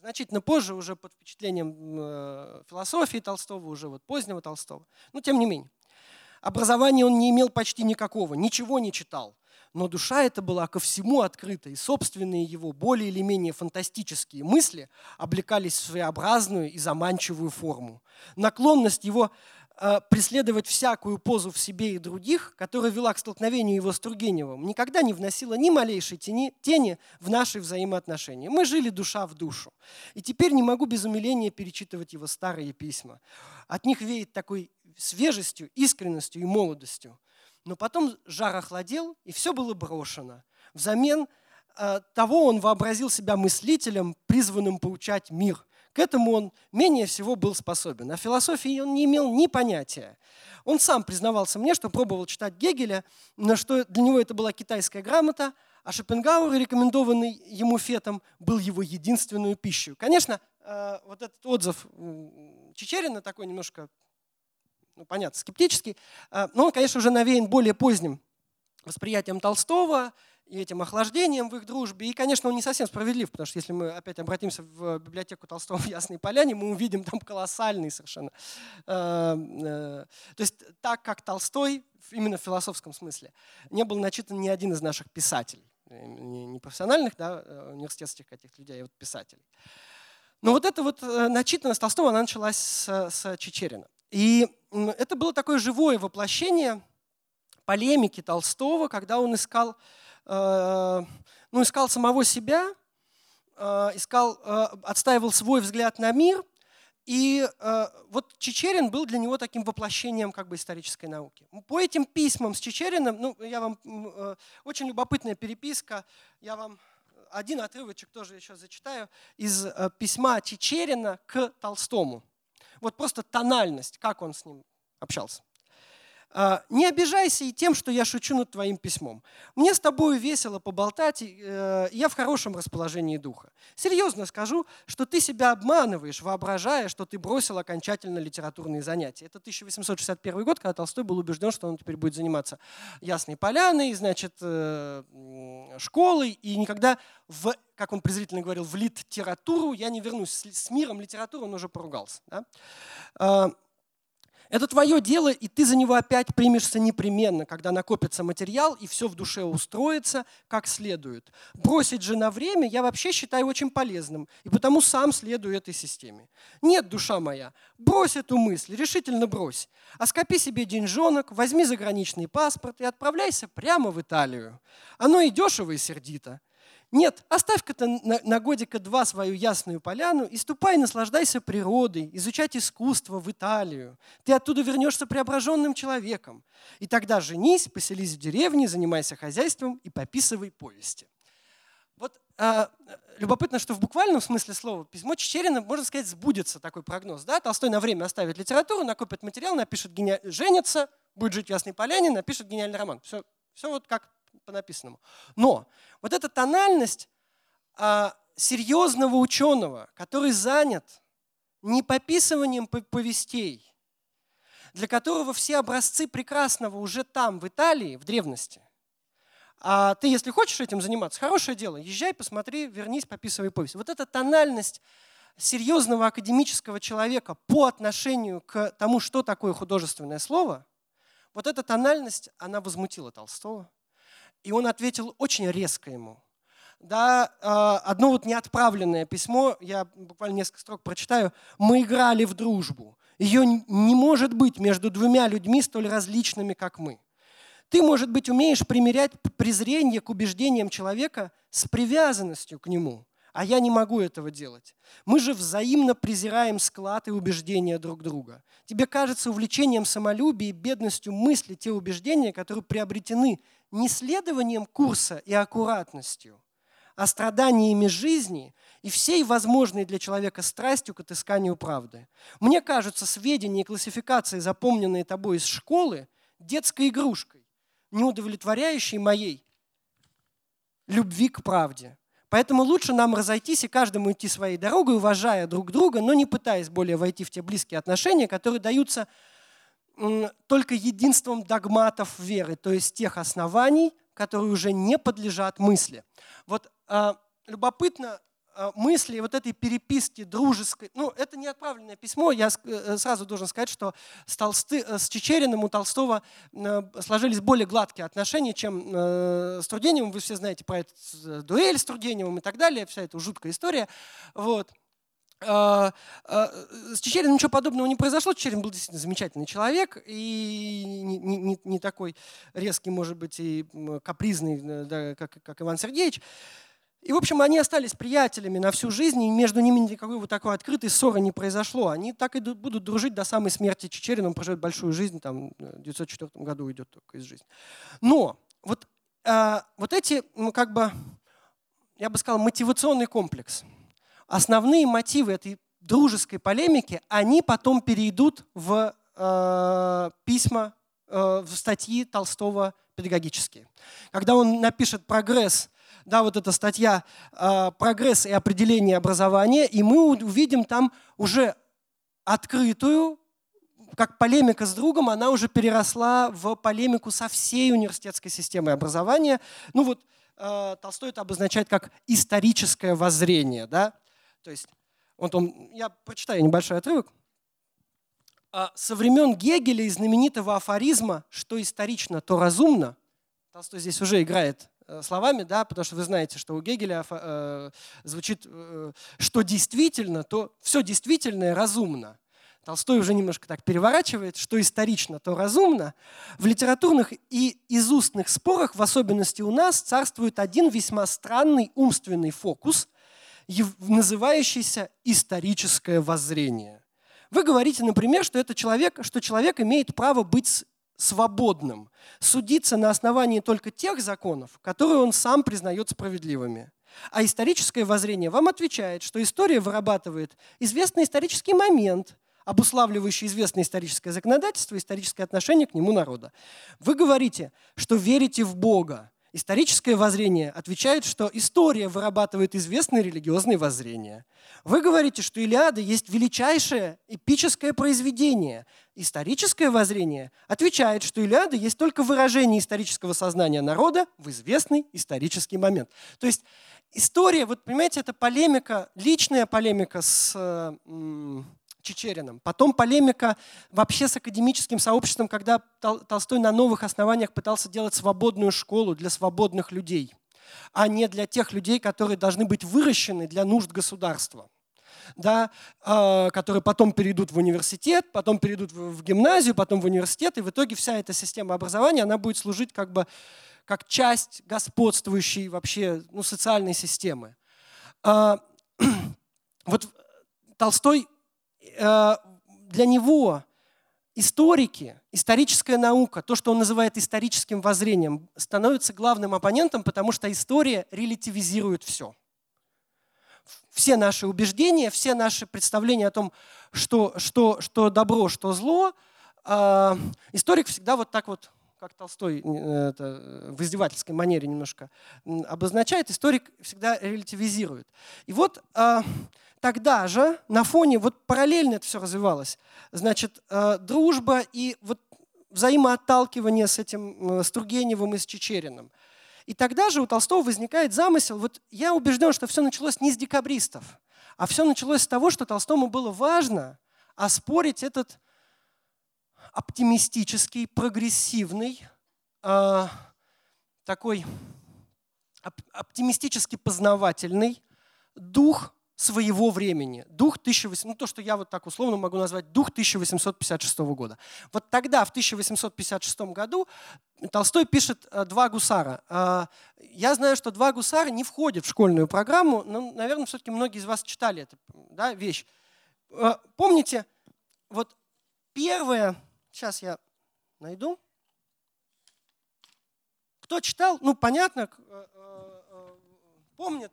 значительно позже, уже под впечатлением э, философии Толстого, уже вот позднего Толстого. Но тем не менее. Образования он не имел почти никакого, ничего не читал но душа эта была ко всему открыта, и собственные его более или менее фантастические мысли облекались в своеобразную и заманчивую форму. Наклонность его преследовать всякую позу в себе и других, которая вела к столкновению его с Тургеневым, никогда не вносила ни малейшей тени, тени в наши взаимоотношения. Мы жили душа в душу. И теперь не могу без умиления перечитывать его старые письма. От них веет такой свежестью, искренностью и молодостью. Но потом жар охладел, и все было брошено. Взамен э, того он вообразил себя мыслителем, призванным поучать мир. К этому он менее всего был способен. О философии он не имел ни понятия. Он сам признавался мне, что пробовал читать Гегеля, но что для него это была китайская грамота, а Шопенгауэр, рекомендованный ему Фетом, был его единственную пищей. Конечно, э, вот этот отзыв Чечерина такой немножко ну, понятно, скептический, а, но он, конечно, уже навеян более поздним восприятием Толстого и этим охлаждением в их дружбе. И, конечно, он не совсем справедлив, потому что если мы опять обратимся в библиотеку Толстого в Ясной Поляне, мы увидим там колоссальный совершенно. А, э, то есть так, как Толстой, именно в философском смысле, не был начитан ни один из наших писателей. Не профессиональных, да, э, университетских каких-то людей, а вот писателей. Но вот эта вот э, начитанность Толстого, она началась с, с Чечерина. И это было такое живое воплощение полемики Толстого, когда он искал, э, ну, искал самого себя, э, искал, э, отстаивал свой взгляд на мир. И вот Чечерин был для него таким воплощением как бы исторической науки. По этим письмам с Чечериным, ну, я вам, очень любопытная переписка, я вам один отрывочек тоже еще зачитаю, из письма Чечерина к Толстому. Вот просто тональность, как он с ним общался. А, не обижайся и тем, что я шучу над твоим письмом. Мне с тобой весело поболтать, э, я в хорошем расположении духа. Серьезно скажу, что ты себя обманываешь, воображая, что ты бросил окончательно литературные занятия. Это 1861 год, когда Толстой был убежден, что он теперь будет заниматься Ясной Поляной, значит, э, школой, и никогда в, как он презрительно говорил, в литературу я не вернусь. С миром литературы он уже поругался. Да? Это твое дело, и ты за него опять примешься непременно, когда накопится материал, и все в душе устроится как следует. Бросить же на время я вообще считаю очень полезным, и потому сам следую этой системе. Нет, душа моя, брось эту мысль, решительно брось. А скопи себе деньжонок, возьми заграничный паспорт и отправляйся прямо в Италию. Оно и дешево, и сердито. Нет, оставь-ка ты на, годика два свою ясную поляну и ступай, наслаждайся природой, изучать искусство в Италию. Ты оттуда вернешься преображенным человеком. И тогда женись, поселись в деревне, занимайся хозяйством и пописывай повести. Вот э, любопытно, что в буквальном смысле слова письмо Чечерина, можно сказать, сбудется такой прогноз. Да? Толстой на время оставит литературу, накопит материал, напишет гени... женится, будет жить в Ясной Поляне, напишет гениальный роман. Все, все вот как по написанному. Но вот эта тональность а, серьезного ученого, который занят не пописыванием повестей, для которого все образцы прекрасного уже там, в Италии, в древности. А ты, если хочешь этим заниматься, хорошее дело, езжай, посмотри, вернись, пописывай повесть. Вот эта тональность серьезного академического человека по отношению к тому, что такое художественное слово, вот эта тональность, она возмутила Толстого. И он ответил очень резко ему. Да, а, одно вот неотправленное письмо, я буквально несколько строк прочитаю. «Мы играли в дружбу. Ее не может быть между двумя людьми столь различными, как мы. Ты, может быть, умеешь примерять презрение к убеждениям человека с привязанностью к нему, а я не могу этого делать. Мы же взаимно презираем склад и убеждения друг друга. Тебе кажется увлечением самолюбия и бедностью мысли те убеждения, которые приобретены не следованием курса и аккуратностью, а страданиями жизни и всей возможной для человека страстью к отысканию правды. Мне кажется, сведения и классификации, запомненные тобой из школы, детской игрушкой, не удовлетворяющей моей любви к правде. Поэтому лучше нам разойтись и каждому идти своей дорогой, уважая друг друга, но не пытаясь более войти в те близкие отношения, которые даются только единством догматов веры, то есть тех оснований, которые уже не подлежат мысли. Вот э, любопытно мысли вот этой переписки дружеской, ну это не отправленное письмо, я э, сразу должен сказать, что с, Толсты, э, с Чечериным у Толстого э, сложились более гладкие отношения, чем э, с Тургеневым, вы все знаете про эту э, дуэль с Тургеневым и так далее, вся эта жуткая история. Вот. С Чечериным ничего подобного не произошло. Чечерин был действительно замечательный человек и не, не, не такой резкий, может быть, и капризный, э, да, как, как Иван Сергеевич. И, в общем, они остались приятелями на всю жизнь, и между ними никакой вот такой открытой ссоры не произошло. Они так и будут дружить до самой смерти Чечерина. Он проживет большую жизнь, там, в 1904 году уйдет только из жизни. Но вот, э, вот эти, ну, как бы, я бы сказал, мотивационный комплекс – основные мотивы этой дружеской полемики, они потом перейдут в э, письма, э, в статьи Толстого педагогические. Когда он напишет «Прогресс», да, вот эта статья э, «Прогресс и определение образования», и мы увидим там уже открытую, как полемика с другом, она уже переросла в полемику со всей университетской системой образования. Ну вот э, Толстой это обозначает как историческое воззрение, да, то есть, вот он, я прочитаю небольшой отрывок. А со времен Гегеля и знаменитого афоризма «что исторично, то разумно», Толстой здесь уже играет словами, да, потому что вы знаете, что у Гегеля э, звучит, э, что действительно, то все действительное разумно. Толстой уже немножко так переворачивает, что исторично, то разумно. В литературных и изустных спорах, в особенности у нас, царствует один весьма странный умственный фокус, называющийся историческое воззрение. Вы говорите, например, что, это человек, что человек имеет право быть свободным, судиться на основании только тех законов, которые он сам признает справедливыми. А историческое воззрение вам отвечает, что история вырабатывает известный исторический момент, обуславливающий известное историческое законодательство историческое отношение к нему народа. Вы говорите, что верите в Бога, Историческое воззрение отвечает, что история вырабатывает известные религиозные воззрения. Вы говорите, что Илиада есть величайшее эпическое произведение. Историческое воззрение отвечает, что Илиада есть только выражение исторического сознания народа в известный исторический момент. То есть история, вот понимаете, это полемика, личная полемика с Чечериным. Потом полемика вообще с академическим сообществом, когда Толстой на новых основаниях пытался делать свободную школу для свободных людей, а не для тех людей, которые должны быть выращены для нужд государства да, э, которые потом перейдут в университет, потом перейдут в, гимназию, потом в университет, и в итоге вся эта система образования, она будет служить как бы как часть господствующей вообще ну, социальной системы. Э, вот Толстой, для него историки, историческая наука, то, что он называет историческим воззрением, становится главным оппонентом, потому что история релятивизирует все все наши убеждения, все наши представления о том, что, что, что добро, что зло, э, историк всегда вот так вот, как Толстой э, это, в издевательской манере немножко обозначает, историк всегда релятивизирует. И вот э, тогда же на фоне, вот параллельно это все развивалось, значит, э, дружба и вот взаимоотталкивание с этим, с Тургеневым и с Чечериным – и тогда же у Толстого возникает замысел, вот я убежден, что все началось не с декабристов, а все началось с того, что Толстому было важно оспорить этот оптимистический, прогрессивный, э, такой оптимистически познавательный дух своего времени. Дух 1800, ну то, что я вот так условно могу назвать, дух 1856 года. Вот тогда, в 1856 году, Толстой пишет э, «Два гусара». Э, я знаю, что «Два гусара» не входит в школьную программу, но, наверное, все-таки многие из вас читали эту да, вещь. Э, помните, вот первое, сейчас я найду. Кто читал, ну понятно, помнит,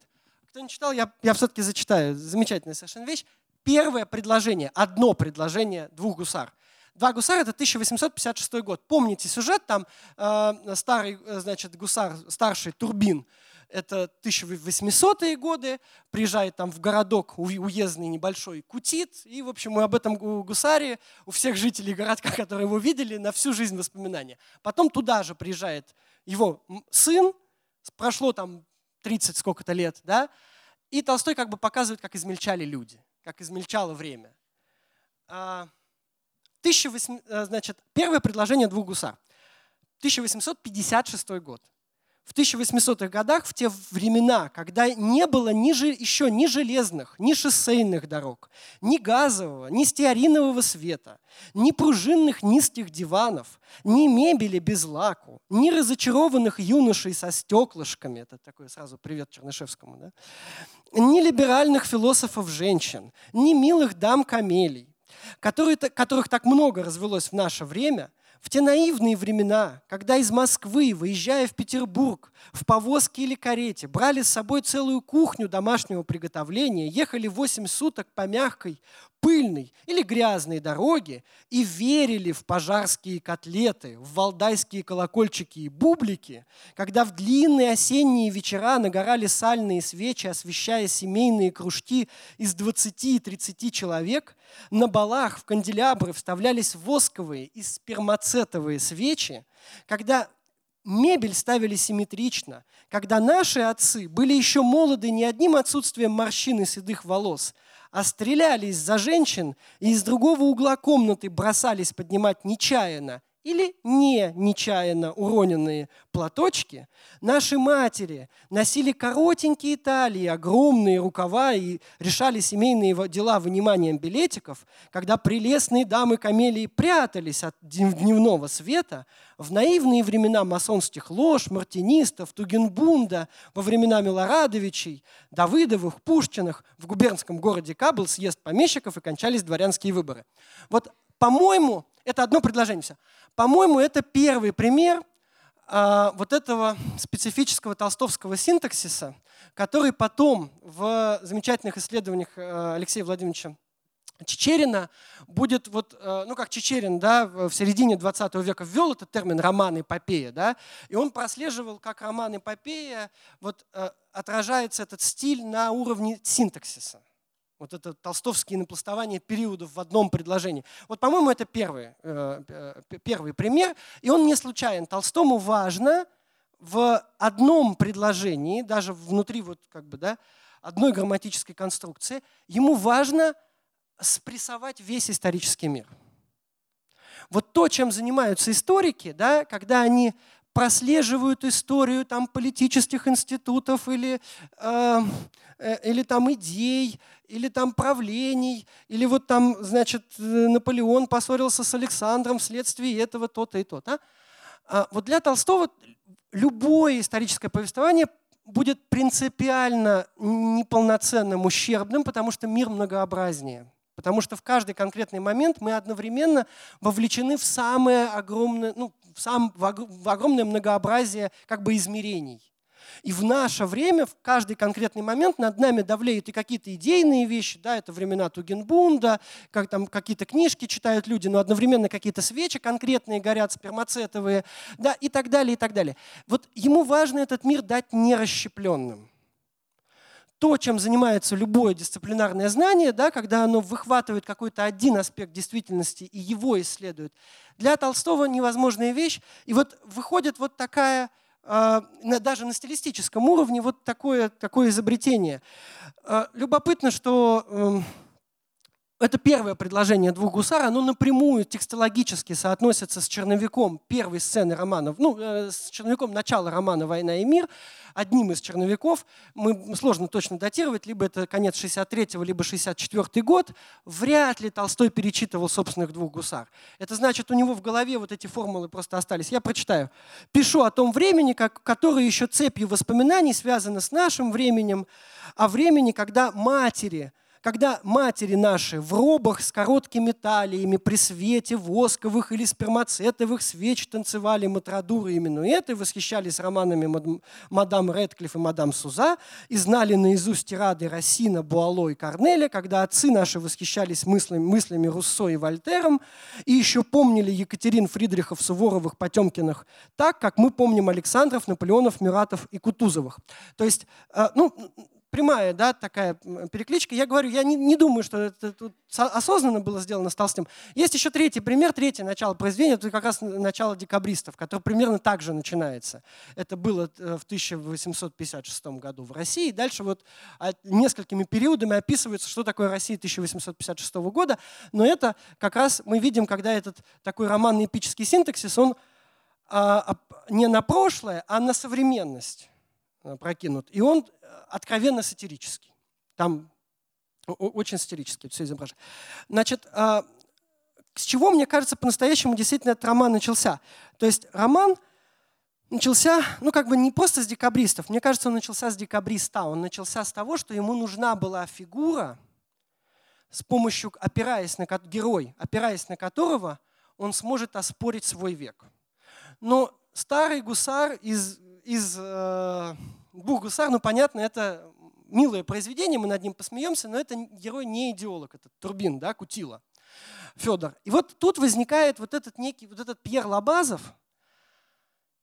кто не читал, я, я все-таки зачитаю. Замечательная совершенно вещь. Первое предложение, одно предложение двух гусар. Два гусара – это 1856 год. Помните сюжет, там э, старый, э, значит, гусар, старший Турбин, это 1800-е годы, приезжает там в городок уездный небольшой, кутит, и, в общем, мы об этом гусаре, у всех жителей городка, которые его видели, на всю жизнь воспоминания. Потом туда же приезжает его сын, прошло там 30 сколько-то лет, да, и Толстой как бы показывает, как измельчали люди, как измельчало время. 1800, а, э, значит, первое предложение двух гусар. 1856 год в 1800-х годах, в те времена, когда не было ни, еще ни железных, ни шоссейных дорог, ни газового, ни стеаринового света, ни пружинных низких диванов, ни мебели без лаку, ни разочарованных юношей со стеклышками, это такой сразу привет Чернышевскому, да? ни либеральных философов-женщин, ни милых дам-камелий, которых так много развелось в наше время – в те наивные времена, когда из Москвы, выезжая в Петербург, в повозке или карете, брали с собой целую кухню домашнего приготовления, ехали 8 суток по мягкой, пыльной или грязной дороге и верили в пожарские котлеты, в валдайские колокольчики и бублики, когда в длинные осенние вечера нагорали сальные свечи, освещая семейные кружки из 20-30 человек, на балах в канделябры вставлялись восковые и спермацетовые свечи, когда мебель ставили симметрично, когда наши отцы были еще молоды не одним отсутствием морщин и седых волос, а стрелялись за женщин и из другого угла комнаты бросались поднимать нечаянно или не нечаянно уроненные платочки, наши матери носили коротенькие талии, огромные рукава и решали семейные дела выниманием билетиков, когда прелестные дамы камелии прятались от дневного света, в наивные времена масонских лож, мартинистов, Тугенбунда, во времена Милорадовичей, Давыдовых, Пушкиных, в губернском городе Кабл съезд помещиков и кончались дворянские выборы. Вот, по-моему, это одно предложение все. По-моему, это первый пример а, вот этого специфического толстовского синтаксиса, который потом в замечательных исследованиях э, Алексея Владимировича Чечерина будет, вот, э, ну как Чечерин, да, в середине 20 века ввел этот термин роман-эпопея, да, и он прослеживал, как роман-эпопея вот, э, отражается этот стиль на уровне синтаксиса. Вот это толстовские напластования периодов в одном предложении. Вот, по-моему, это первый, э, первый пример. И он не случайен. Толстому важно в одном предложении, даже внутри вот как бы, да, одной грамматической конструкции, ему важно спрессовать весь исторический мир. Вот то, чем занимаются историки, да, когда они прослеживают историю там, политических институтов или, э, э, или там идей, или там правлений, или вот там, значит, Наполеон поссорился с Александром вследствие этого то-то и то-то. А вот для Толстого любое историческое повествование будет принципиально неполноценным, ущербным, потому что мир многообразнее. Потому что в каждый конкретный момент мы одновременно вовлечены в самое огромное, ну, в, сам, в огромное многообразие как бы измерений. И в наше время, в каждый конкретный момент над нами давлеют и какие-то идейные вещи, да, это времена Тугенбунда, как там какие-то книжки читают люди, но одновременно какие-то свечи конкретные горят, спермацетовые, да, и так далее, и так далее. Вот ему важно этот мир дать нерасщепленным то, чем занимается любое дисциплинарное знание, да, когда оно выхватывает какой-то один аспект действительности и его исследует, для Толстого невозможная вещь. И вот выходит вот такая, э, даже на стилистическом уровне, вот такое, такое изобретение. Э, любопытно, что э, это первое предложение двух гусар, оно напрямую текстологически соотносится с черновиком первой сцены романа, ну, э, с черновиком начала романа «Война и мир», одним из черновиков. Мы сложно точно датировать, либо это конец 63-го, либо 64-й год. Вряд ли Толстой перечитывал собственных двух гусар. Это значит, у него в голове вот эти формулы просто остались. Я прочитаю. «Пишу о том времени, как, которое еще цепью воспоминаний связано с нашим временем, о времени, когда матери – когда матери наши в робах с короткими талиями при свете восковых или спермацетовых свеч танцевали матрадуры и минуэты, восхищались романами мадам Редклифф и мадам Суза и знали наизусть рады Рассина, Буало и Корнеля, когда отцы наши восхищались мыслями, мыслями Руссо и Вольтером, и еще помнили Екатерин Фридрихов, Суворовых, Потемкиных, так, как мы помним Александров, Наполеонов, Мюратов и Кутузовых. То есть, э, ну, прямая да, такая перекличка. Я говорю, я не, не думаю, что это тут осознанно было сделано с Толстым. Есть еще третий пример, третье начало произведения, это как раз начало декабристов, которое примерно так же начинается. Это было э, в 1856 году в России. Дальше вот несколькими периодами описывается, что такое Россия 1856 года. Но это как раз мы видим, когда этот такой романный эпический синтаксис, он а, не на прошлое, а на современность прокинут. И он откровенно сатирический. Там очень сатирически все изображено. Значит, а, с чего, мне кажется, по-настоящему действительно этот роман начался? То есть роман начался, ну как бы не просто с декабристов, мне кажется, он начался с декабриста, он начался с того, что ему нужна была фигура, с помощью, опираясь на герой, опираясь на которого он сможет оспорить свой век. Но старый гусар из, из э, Двух гусар, ну понятно, это милое произведение, мы над ним посмеемся, но это герой не идеолог, это Турбин, да, Кутила, Федор. И вот тут возникает вот этот некий, вот этот Пьер Лабазов,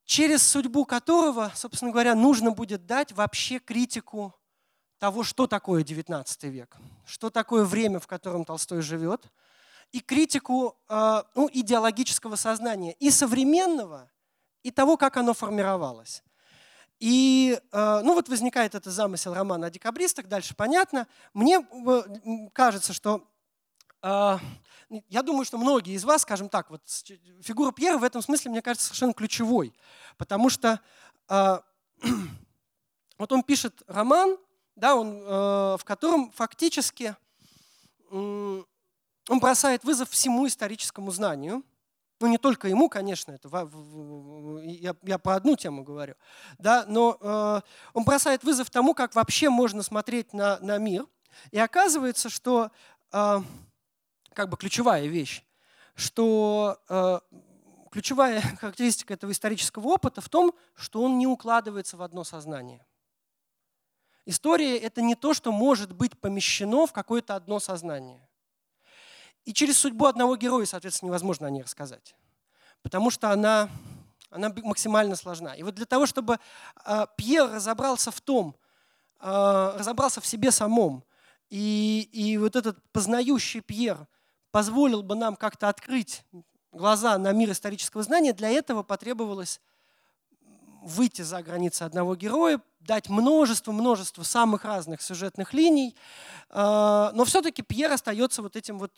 через судьбу которого, собственно говоря, нужно будет дать вообще критику того, что такое XIX век, что такое время, в котором Толстой живет, и критику э, ну, идеологического сознания и современного, и того, как оно формировалось. И э, ну вот возникает этот замысел романа о декабристах, дальше понятно. Мне э, кажется, что э, я думаю, что многие из вас, скажем так, вот фигура Пьера в этом смысле, мне кажется, совершенно ключевой. Потому что вот он пишет роман, да, он, в котором фактически он бросает вызов всему историческому знанию – ну, не только ему, конечно, это я, я по одну тему говорю. Да, но э, он бросает вызов тому, как вообще можно смотреть на, на мир. И оказывается, что э, как бы ключевая вещь, что э, ключевая характеристика этого исторического опыта в том, что он не укладывается в одно сознание. История – это не то, что может быть помещено в какое-то одно сознание. И через судьбу одного героя, соответственно, невозможно о ней рассказать, потому что она, она максимально сложна. И вот для того, чтобы э, Пьер разобрался в том, э, разобрался в себе самом, и, и вот этот познающий Пьер позволил бы нам как-то открыть глаза на мир исторического знания, для этого потребовалось выйти за границы одного героя, дать множество-множество самых разных сюжетных линий, а, но все-таки Пьер остается вот этим вот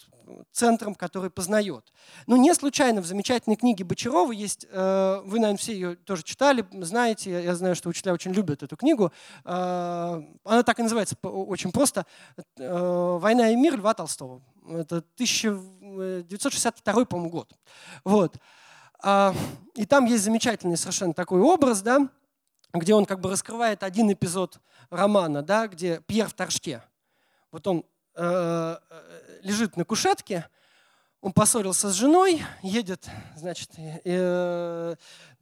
центром, который познает. Ну, не случайно в замечательной книге Бочарова есть, э, вы, наверное, все ее тоже читали, знаете, я знаю, что учителя очень любят эту книгу, а, она так и называется очень просто э, «Война и мир» Льва Толстого. Это 1962, по-моему, год. Вот. А, и там есть замечательный совершенно такой образ, да, где он как бы раскрывает один эпизод романа, да, где Пьер в торжке. Вот он э, э, лежит на кушетке, он поссорился с женой, едет, значит, э,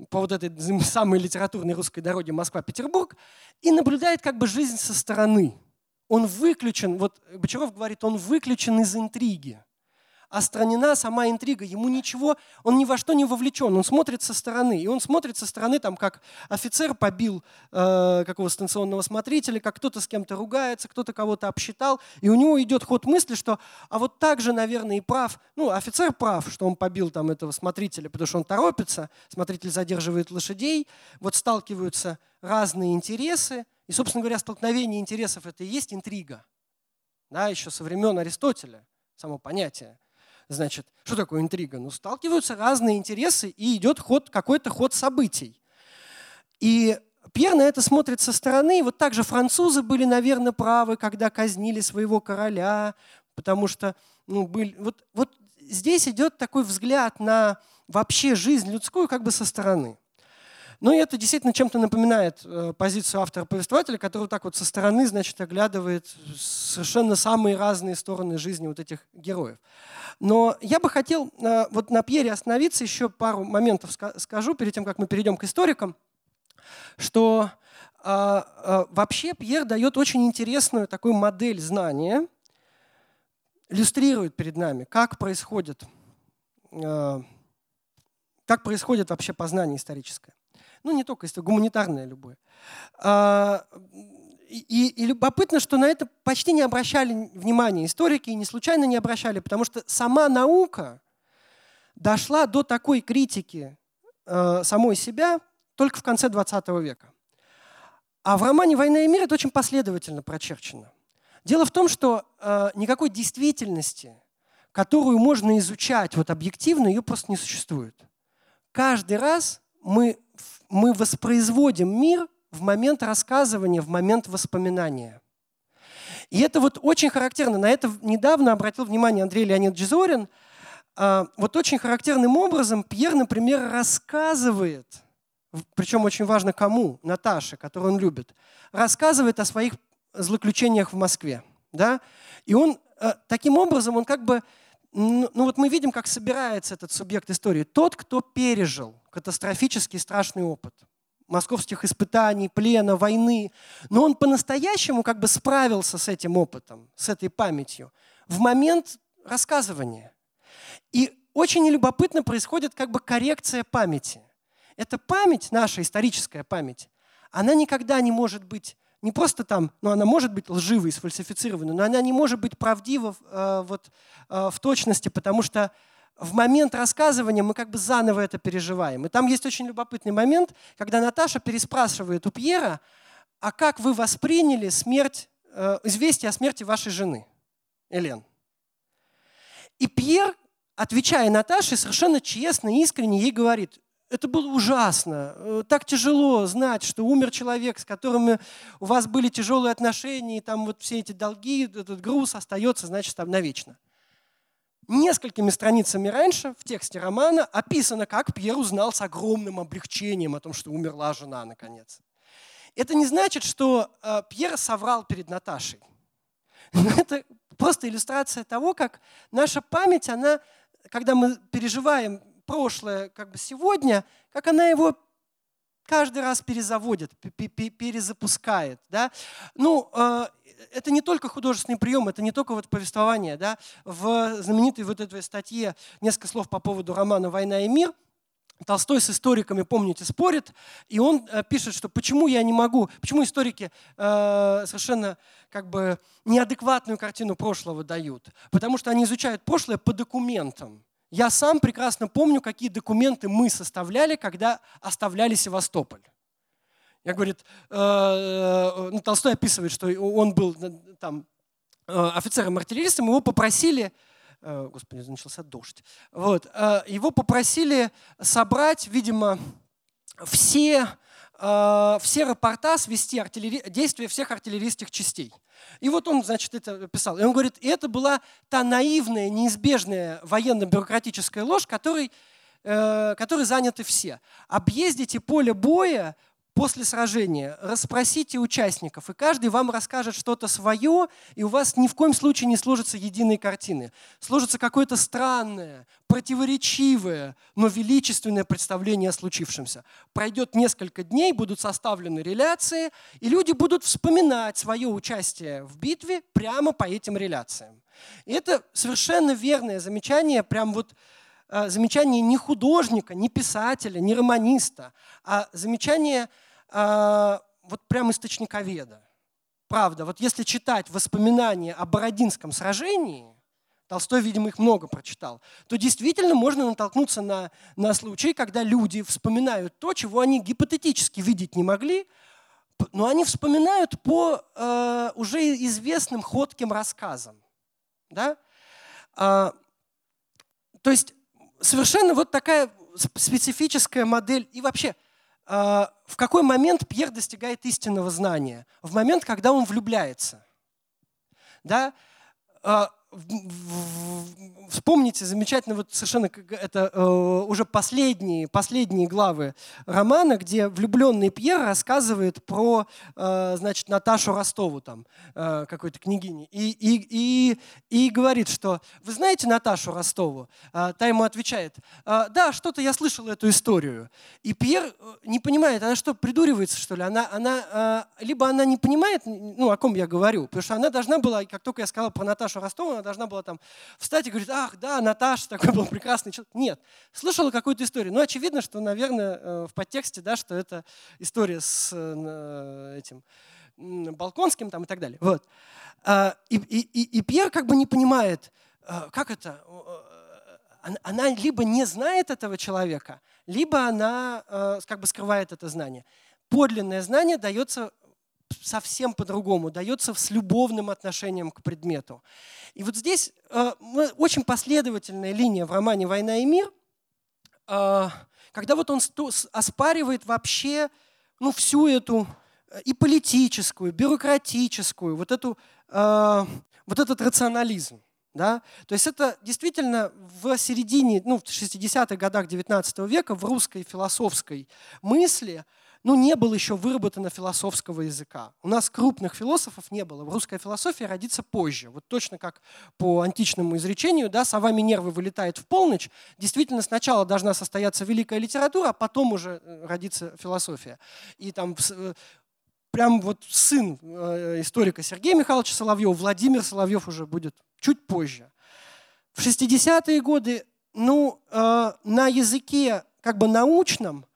по вот этой самой литературной русской дороге Москва-Петербург и наблюдает как бы жизнь со стороны. Он выключен, вот Бочаров говорит, он выключен из интриги остранена сама интрига. Ему ничего, он ни во что не вовлечен. Он смотрит со стороны. И он смотрит со стороны, там, как офицер побил э, какого станционного смотрителя, как кто-то с кем-то ругается, кто-то кого-то обсчитал. И у него идет ход мысли, что а вот так же, наверное, и прав. Ну, офицер прав, что он побил там этого смотрителя, потому что он торопится. Смотритель задерживает лошадей. Вот сталкиваются разные интересы. И, собственно говоря, столкновение интересов – это и есть интрига. Да, еще со времен Аристотеля, само понятие. Значит, что такое интрига? Ну, сталкиваются разные интересы, и идет ход, какой-то ход событий. И Пьер на это смотрит со стороны. И вот также французы были, наверное, правы, когда казнили своего короля, потому что ну, были... вот, вот здесь идет такой взгляд на вообще жизнь людскую как бы со стороны. Ну и это действительно чем-то напоминает э, позицию автора-повествователя, который так вот со стороны, значит, оглядывает совершенно самые разные стороны жизни вот этих героев. Но я бы хотел э, вот на Пьере остановиться, еще пару моментов скажу, перед тем, как мы перейдем к историкам, что э, вообще Пьер дает очень интересную такую модель знания, иллюстрирует перед нами, как происходит, как происходит вообще познание историческое ну не только если гуманитарное любое. А, и, и любопытно, что на это почти не обращали внимания историки, и не случайно не обращали, потому что сама наука дошла до такой критики э, самой себя только в конце 20 века. А в романе «Война и мир» это очень последовательно прочерчено. Дело в том, что э, никакой действительности, которую можно изучать вот объективно, ее просто не существует. Каждый раз мы мы воспроизводим мир в момент рассказывания, в момент воспоминания. И это вот очень характерно. На это недавно обратил внимание Андрей Леонидович Зорин. А, вот очень характерным образом Пьер, например, рассказывает, причем очень важно кому, Наташе, которую он любит, рассказывает о своих злоключениях в Москве. Да? И он э, таким образом, он как бы ну, вот мы видим, как собирается этот субъект истории. Тот, кто пережил катастрофический страшный опыт московских испытаний, плена, войны. Но он по-настоящему как бы справился с этим опытом, с этой памятью в момент рассказывания. И очень любопытно происходит как бы коррекция памяти. Эта память, наша историческая память, она никогда не может быть не просто там, ну она может быть лживой, сфальсифицированной, но она не может быть правдива э, вот, э, в точности, потому что в момент рассказывания мы как бы заново это переживаем. И там есть очень любопытный момент, когда Наташа переспрашивает у Пьера, а как вы восприняли смерть, э, известие о смерти вашей жены, Элен? И Пьер, отвечая Наташе, совершенно честно, искренне ей говорит, это было ужасно. Э, так тяжело знать, что умер человек, с которым у вас были тяжелые отношения, и там вот все эти долги, этот груз остается, значит, там навечно. Несколькими страницами раньше в тексте романа описано, как Пьер узнал с огромным облегчением о том, что умерла жена, наконец. Это не значит, что э, Пьер соврал перед Наташей. Это просто иллюстрация того, как наша память, она, когда мы переживаем прошлое как бы сегодня, как она его каждый раз перезаводит, перезапускает. Да? Ну, э, это не только художественный прием, это не только вот повествование. Да? В знаменитой вот этой статье несколько слов по поводу романа «Война и мир» Толстой с историками, помните, спорит, и он э, пишет, что почему я не могу, почему историки э, совершенно как бы неадекватную картину прошлого дают. Потому что они изучают прошлое по документам. Я сам прекрасно помню, какие документы мы составляли, когда оставляли Севастополь. Я говорит, ну, Толстой описывает, что он был там офицером-артиллеристом, его попросили Господи, начался дождь. Вот. Его попросили собрать, видимо, все, все рапорта, свести артиллери... действия всех артиллерийских частей. И вот он, значит, это писал. И он говорит, и это была та наивная, неизбежная военно-бюрократическая ложь, которой, э, которой заняты все. Объездите поле боя после сражения, расспросите участников, и каждый вам расскажет что-то свое, и у вас ни в коем случае не сложится единой картины. Сложится какое-то странное, противоречивое, но величественное представление о случившемся. Пройдет несколько дней, будут составлены реляции, и люди будут вспоминать свое участие в битве прямо по этим реляциям. И это совершенно верное замечание, прям вот э, замечание не художника, не писателя, не романиста, а замечание вот прям источниковеда. Правда, вот если читать воспоминания о Бородинском сражении, Толстой, видимо, их много прочитал, то действительно можно натолкнуться на, на случаи, когда люди вспоминают то, чего они гипотетически видеть не могли, но они вспоминают по э, уже известным ходким рассказам. Да? А, то есть совершенно вот такая специфическая модель. И вообще, а, в какой момент Пьер достигает истинного знания? В момент, когда он влюбляется. Да? А, вспомните замечательно, вот совершенно это э, уже последние, последние главы романа, где влюбленный Пьер рассказывает про, э, значит, Наташу Ростову, там, э, какой-то княгини, и, и, и, и говорит, что вы знаете Наташу Ростову? Э, та ему отвечает, э, да, что-то я слышал эту историю. И Пьер не понимает, она что, придуривается, что ли? Она, она, либо она не понимает, ну, о ком я говорю, потому что она должна была, как только я сказал про Наташу Ростову, она должна была там встать и говорить, ах, да, Наташа, такой был прекрасный человек. Нет, слышала какую-то историю. Ну, очевидно, что, наверное, э, в подтексте, да, что это история с э, этим Балконским там и так далее. Вот. А, и, и, и Пьер как бы не понимает, э, как это, она либо не знает этого человека, либо она как бы скрывает это знание. Подлинное знание дается совсем по-другому, дается с любовным отношением к предмету. И вот здесь э, очень последовательная линия в романе «Война и мир», э, когда вот он оспаривает вообще ну, всю эту э, и политическую, бюрократическую, вот, эту, э, вот этот рационализм. Да? То есть это действительно в середине, ну, в 60-х годах 19 века в русской философской мысли – ну, не было еще выработано философского языка. У нас крупных философов не было. Русская философия родится позже. Вот точно как по античному изречению, да, сова нервы вылетает в полночь. Действительно, сначала должна состояться великая литература, а потом уже э, родится философия. И там э, прям вот сын э, историка Сергея Михайловича Соловьева, Владимир Соловьев уже будет чуть позже. В 60-е годы ну, на языке как бы научном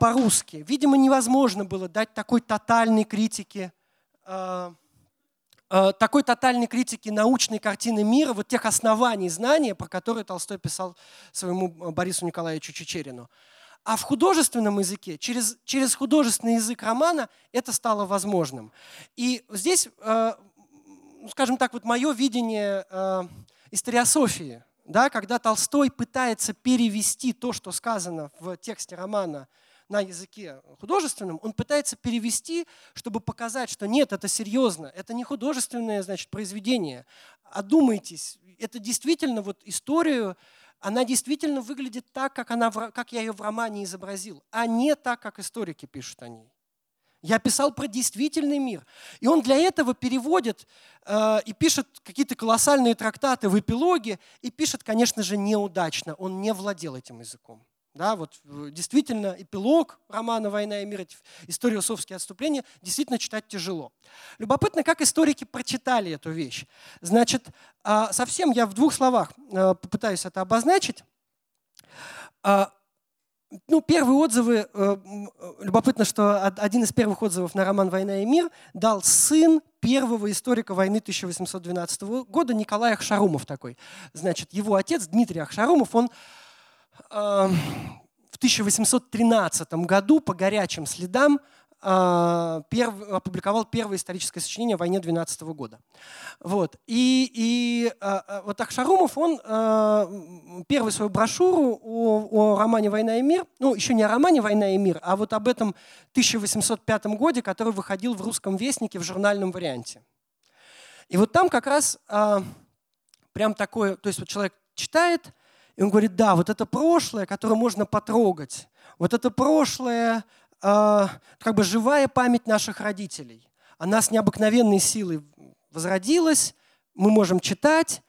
по-русски. Видимо, невозможно было дать такой тотальной критики, э, э, такой тотальной критики научной картины мира, вот тех оснований знания, про которые Толстой писал своему Борису Николаевичу Чечерину. А в художественном языке, через, через художественный язык романа это стало возможным. И здесь, э, скажем так, вот мое видение э, историософии, да, когда Толстой пытается перевести то, что сказано в тексте романа на языке художественном, он пытается перевести, чтобы показать, что нет, это серьезно, это не художественное значит, произведение. Одумайтесь, это действительно вот историю, она действительно выглядит так, как, она, как я ее в романе изобразил, а не так, как историки пишут о ней. Я писал про действительный мир. И он для этого переводит э, и пишет какие-то колоссальные трактаты в эпилоге, и пишет, конечно же, неудачно. Он не владел этим языком. Да, вот э, действительно эпилог романа «Война и мир», историю Совские отступления, действительно читать тяжело. Любопытно, как историки прочитали эту вещь. Значит, а, совсем я в двух словах э, попытаюсь это обозначить. А, ну, первые отзывы, э, любопытно, что один из первых отзывов на роман «Война и мир» дал сын первого историка войны 1812 года Николай Ахшарумов такой. Значит, его отец Дмитрий Ахшарумов, он в 1813 году по горячим следам э, опубликовал первое историческое сочинение о войне 12 года. Вот. И, и э, вот Ахшарумов, он э, первую свою брошюру о, о романе «Война и мир», ну, еще не о романе «Война и мир», а вот об этом 1805 годе, который выходил в «Русском вестнике» в журнальном варианте. И вот там как раз э, прям такое, то есть вот человек читает, и он говорит, да, вот это прошлое, которое можно потрогать, вот это прошлое, э, как бы живая память наших родителей. Она с необыкновенной силой возродилась, мы можем читать,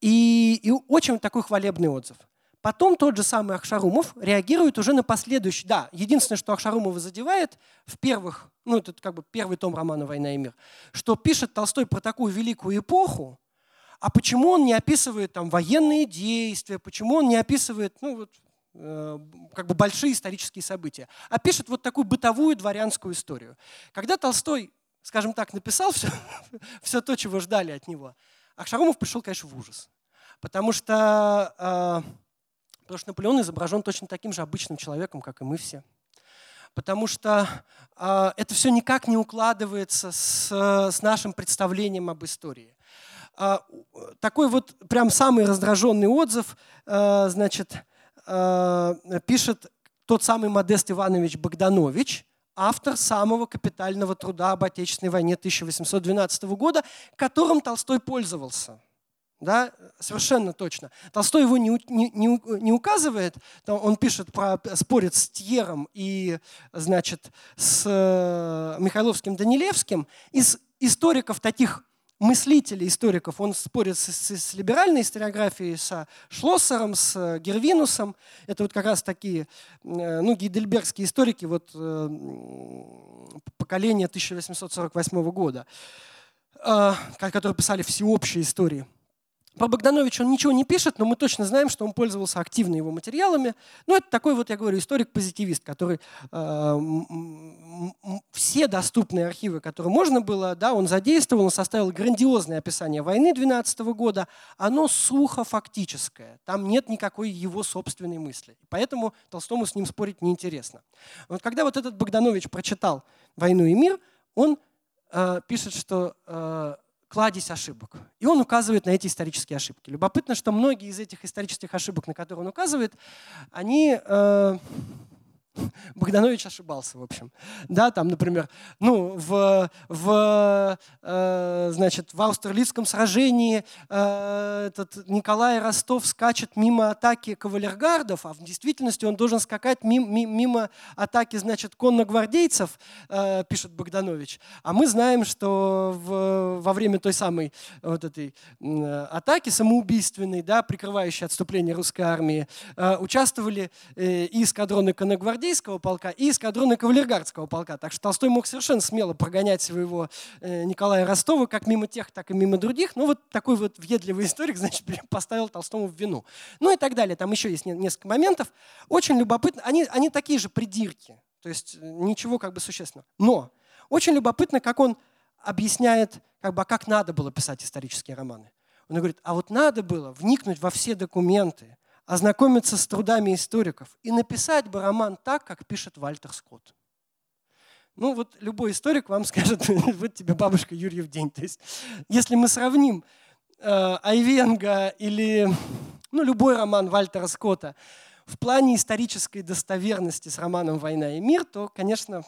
и, и очень такой хвалебный отзыв. Потом тот же самый Ахшарумов реагирует уже на последующий. Да, единственное, что Ахшарумова задевает в первых, ну это как бы первый том романа «Война и мир», что пишет Толстой про такую великую эпоху, а почему он не описывает там военные действия, почему он не описывает ну, вот, э, как бы большие исторические события, а пишет вот такую бытовую дворянскую историю. Когда Толстой, скажем так, написал все, все то, чего ждали от него, Ахшарумов пришел, конечно, в ужас. Потому что, э, потому что Наполеон изображен точно таким же обычным человеком, как и мы все. Потому что э, это все никак не укладывается с, с нашим представлением об истории. А, такой вот прям самый раздраженный отзыв, а, значит, а, пишет тот самый Модест Иванович Богданович, автор самого капитального труда об Отечественной войне 1812 года, которым Толстой пользовался. Да, совершенно точно. Толстой его не, не, не, указывает, он пишет про, спорит с Тьером и, значит, с э, Михайловским Данилевским. Из историков таких мыслителей, историков. Он спорит с, с, с либеральной историографией, с Шлоссером, с Гервинусом. Это вот как раз такие, э, ну, гейдельбергские историки вот, э, поколения 1848 года, э, которые писали всеобщие истории. Про Богдановича он ничего не пишет, но мы точно знаем, что он пользовался активно его материалами. Ну, это такой вот, я говорю, историк-позитивист, который э, все доступные архивы, которые можно было, да, он задействовал, он составил грандиозное описание войны 12 года. Оно сухо-фактическое, там нет никакой его собственной мысли. Поэтому Толстому с ним спорить неинтересно. Вот когда вот этот Богданович прочитал «Войну и мир», он э, пишет, что э, кладезь ошибок. И он указывает на эти исторические ошибки. Любопытно, что многие из этих исторических ошибок, на которые он указывает, они э, Богданович ошибался, в общем. Да, там, например, ну, в, в, э, значит, в Аустерлицком сражении э, этот Николай Ростов скачет мимо атаки кавалергардов, а в действительности он должен скакать мимо, мимо атаки, значит, конногвардейцев, э, пишет Богданович. А мы знаем, что в, во время той самой вот этой э, атаки самоубийственной, да, прикрывающей отступление русской армии, э, участвовали э, и эскадроны конногвардейцев, гвардейского полка и эскадроны кавалергардского полка. Так что Толстой мог совершенно смело прогонять своего э, Николая Ростова как мимо тех, так и мимо других. Ну вот такой вот въедливый историк, значит, поставил Толстому в вину. Ну и так далее. Там еще есть несколько моментов. Очень любопытно. Они, они такие же придирки. То есть э, ничего как бы существенного. Но очень любопытно, как он объясняет, как бы, а как надо было писать исторические романы. Он говорит, а вот надо было вникнуть во все документы, ознакомиться с трудами историков и написать бы роман так, как пишет Вальтер Скотт. Ну вот любой историк вам скажет, вот тебе бабушка Юрьев день. То есть если мы сравним э, Айвенга или ну, любой роман Вальтера Скотта в плане исторической достоверности с романом «Война и мир», то, конечно,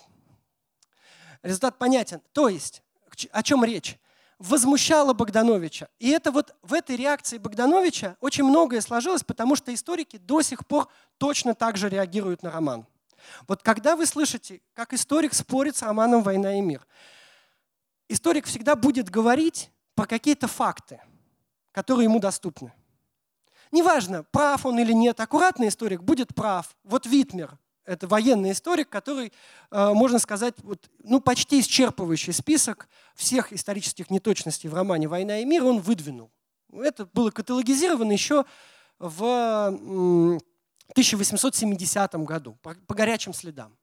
результат понятен. То есть, о чем речь? Возмущало Богдановича. И это вот в этой реакции Богдановича очень многое сложилось, потому что историки до сих пор точно так же реагируют на роман. Вот когда вы слышите, как историк спорит с романом «Война и мир», историк всегда будет говорить про какие-то факты, которые ему доступны. Неважно, прав он или нет, аккуратный историк будет прав. Вот Витмер, это военный историк, который, э, можно сказать, вот, ну, почти исчерпывающий список всех исторических неточностей в романе «Война и мир» он выдвинул. Это было каталогизировано еще в 1870 году по, горячим следам.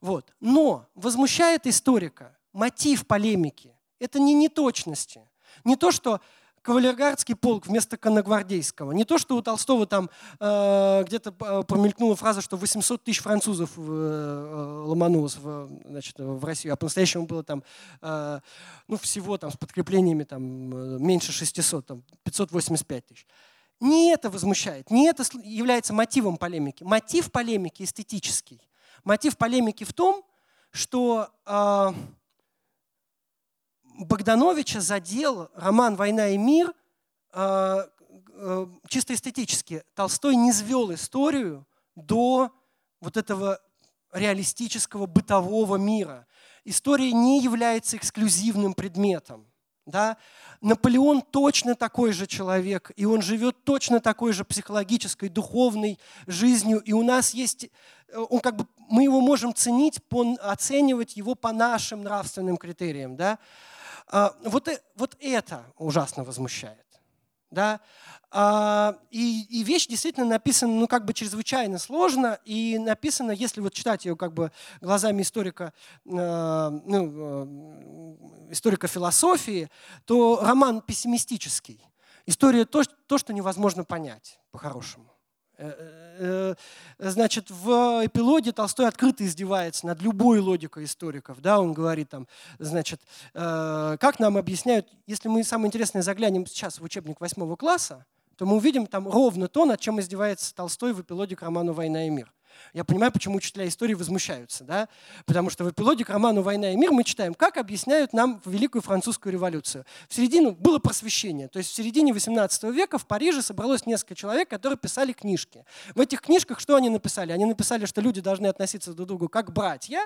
Вот. Но возмущает историка мотив полемики. Это не неточности. Не то, что кавалергардский полк вместо конногвардейского. Не то, что у Толстого там э, где-то промелькнула фраза, что 800 тысяч французов э, э, ломанулось в, значит, в Россию, а по-настоящему было там, э, ну, всего там с подкреплениями там э, меньше 600, там 585 тысяч. Не это возмущает, не это является мотивом полемики. Мотив полемики эстетический. Мотив полемики в том, что э, Богдановича задел роман «Война и мир» э, э, чисто эстетически. Толстой не свел историю до вот этого реалистического бытового мира. История не является эксклюзивным предметом. Да? Наполеон точно такой же человек, и он живет точно такой же психологической, духовной жизнью, и у нас есть, э, он как бы, мы его можем ценить, оценивать его по нашим нравственным критериям. Да? А, вот, э, вот это ужасно возмущает. Да? А, и, и вещь действительно написана, ну, как бы чрезвычайно сложно, и написана, если вот читать ее как бы глазами историка, э, ну, э, историка философии, то роман пессимистический. История то, то что невозможно понять по-хорошему. Э, значит, в эпилоге Толстой открыто издевается над любой логикой историков. Да? Он говорит там, значит, э, как нам объясняют, если мы самое интересное заглянем сейчас в учебник восьмого класса, то мы увидим там ровно то, над чем издевается Толстой в эпилоге к роману «Война и мир». Я понимаю, почему учителя истории возмущаются, да? потому что в эпилоге к роману «Война и мир» мы читаем, как объясняют нам Великую Французскую революцию. В середину было просвещение, то есть в середине 18 века в Париже собралось несколько человек, которые писали книжки. В этих книжках что они написали? Они написали, что люди должны относиться друг к другу как братья,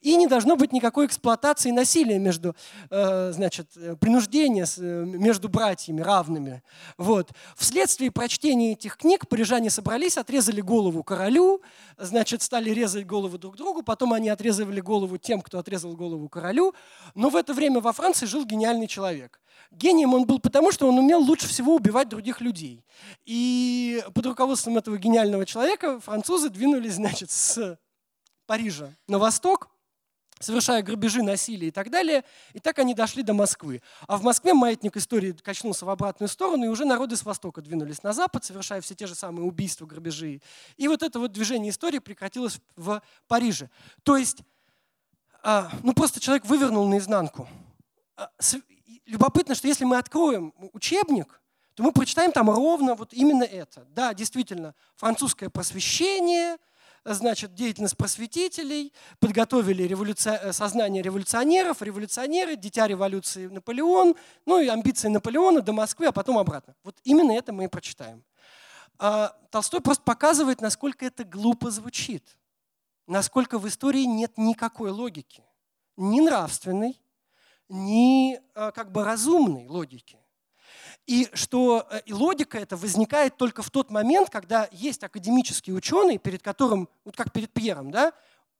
и не должно быть никакой эксплуатации насилия между, э, значит, принуждения э, между братьями равными. Вот. Вследствие прочтения этих книг парижане собрались, отрезали голову королю, значит, стали резать голову друг другу, потом они отрезывали голову тем, кто отрезал голову королю. Но в это время во Франции жил гениальный человек. Гением он был потому, что он умел лучше всего убивать других людей. И под руководством этого гениального человека французы двинулись, значит, с Парижа на восток, совершая грабежи, насилие и так далее. И так они дошли до Москвы. А в Москве маятник истории качнулся в обратную сторону, и уже народы с востока двинулись на запад, совершая все те же самые убийства, грабежи. И вот это вот движение истории прекратилось в Париже. То есть, а, ну просто человек вывернул наизнанку. А, любопытно, что если мы откроем учебник, то мы прочитаем там ровно вот именно это. Да, действительно, французское просвещение – значит, деятельность просветителей, подготовили революци... Э, сознание революционеров, революционеры, дитя революции Наполеон, ну и амбиции Наполеона до Москвы, а потом обратно. Вот именно это мы и прочитаем. А Толстой просто показывает, насколько это глупо звучит, насколько в истории нет никакой логики, ни нравственной, ни э, как бы разумной логики. И что э, и логика эта возникает только в тот момент, когда есть академический ученый, перед которым, вот как перед Пьером, да,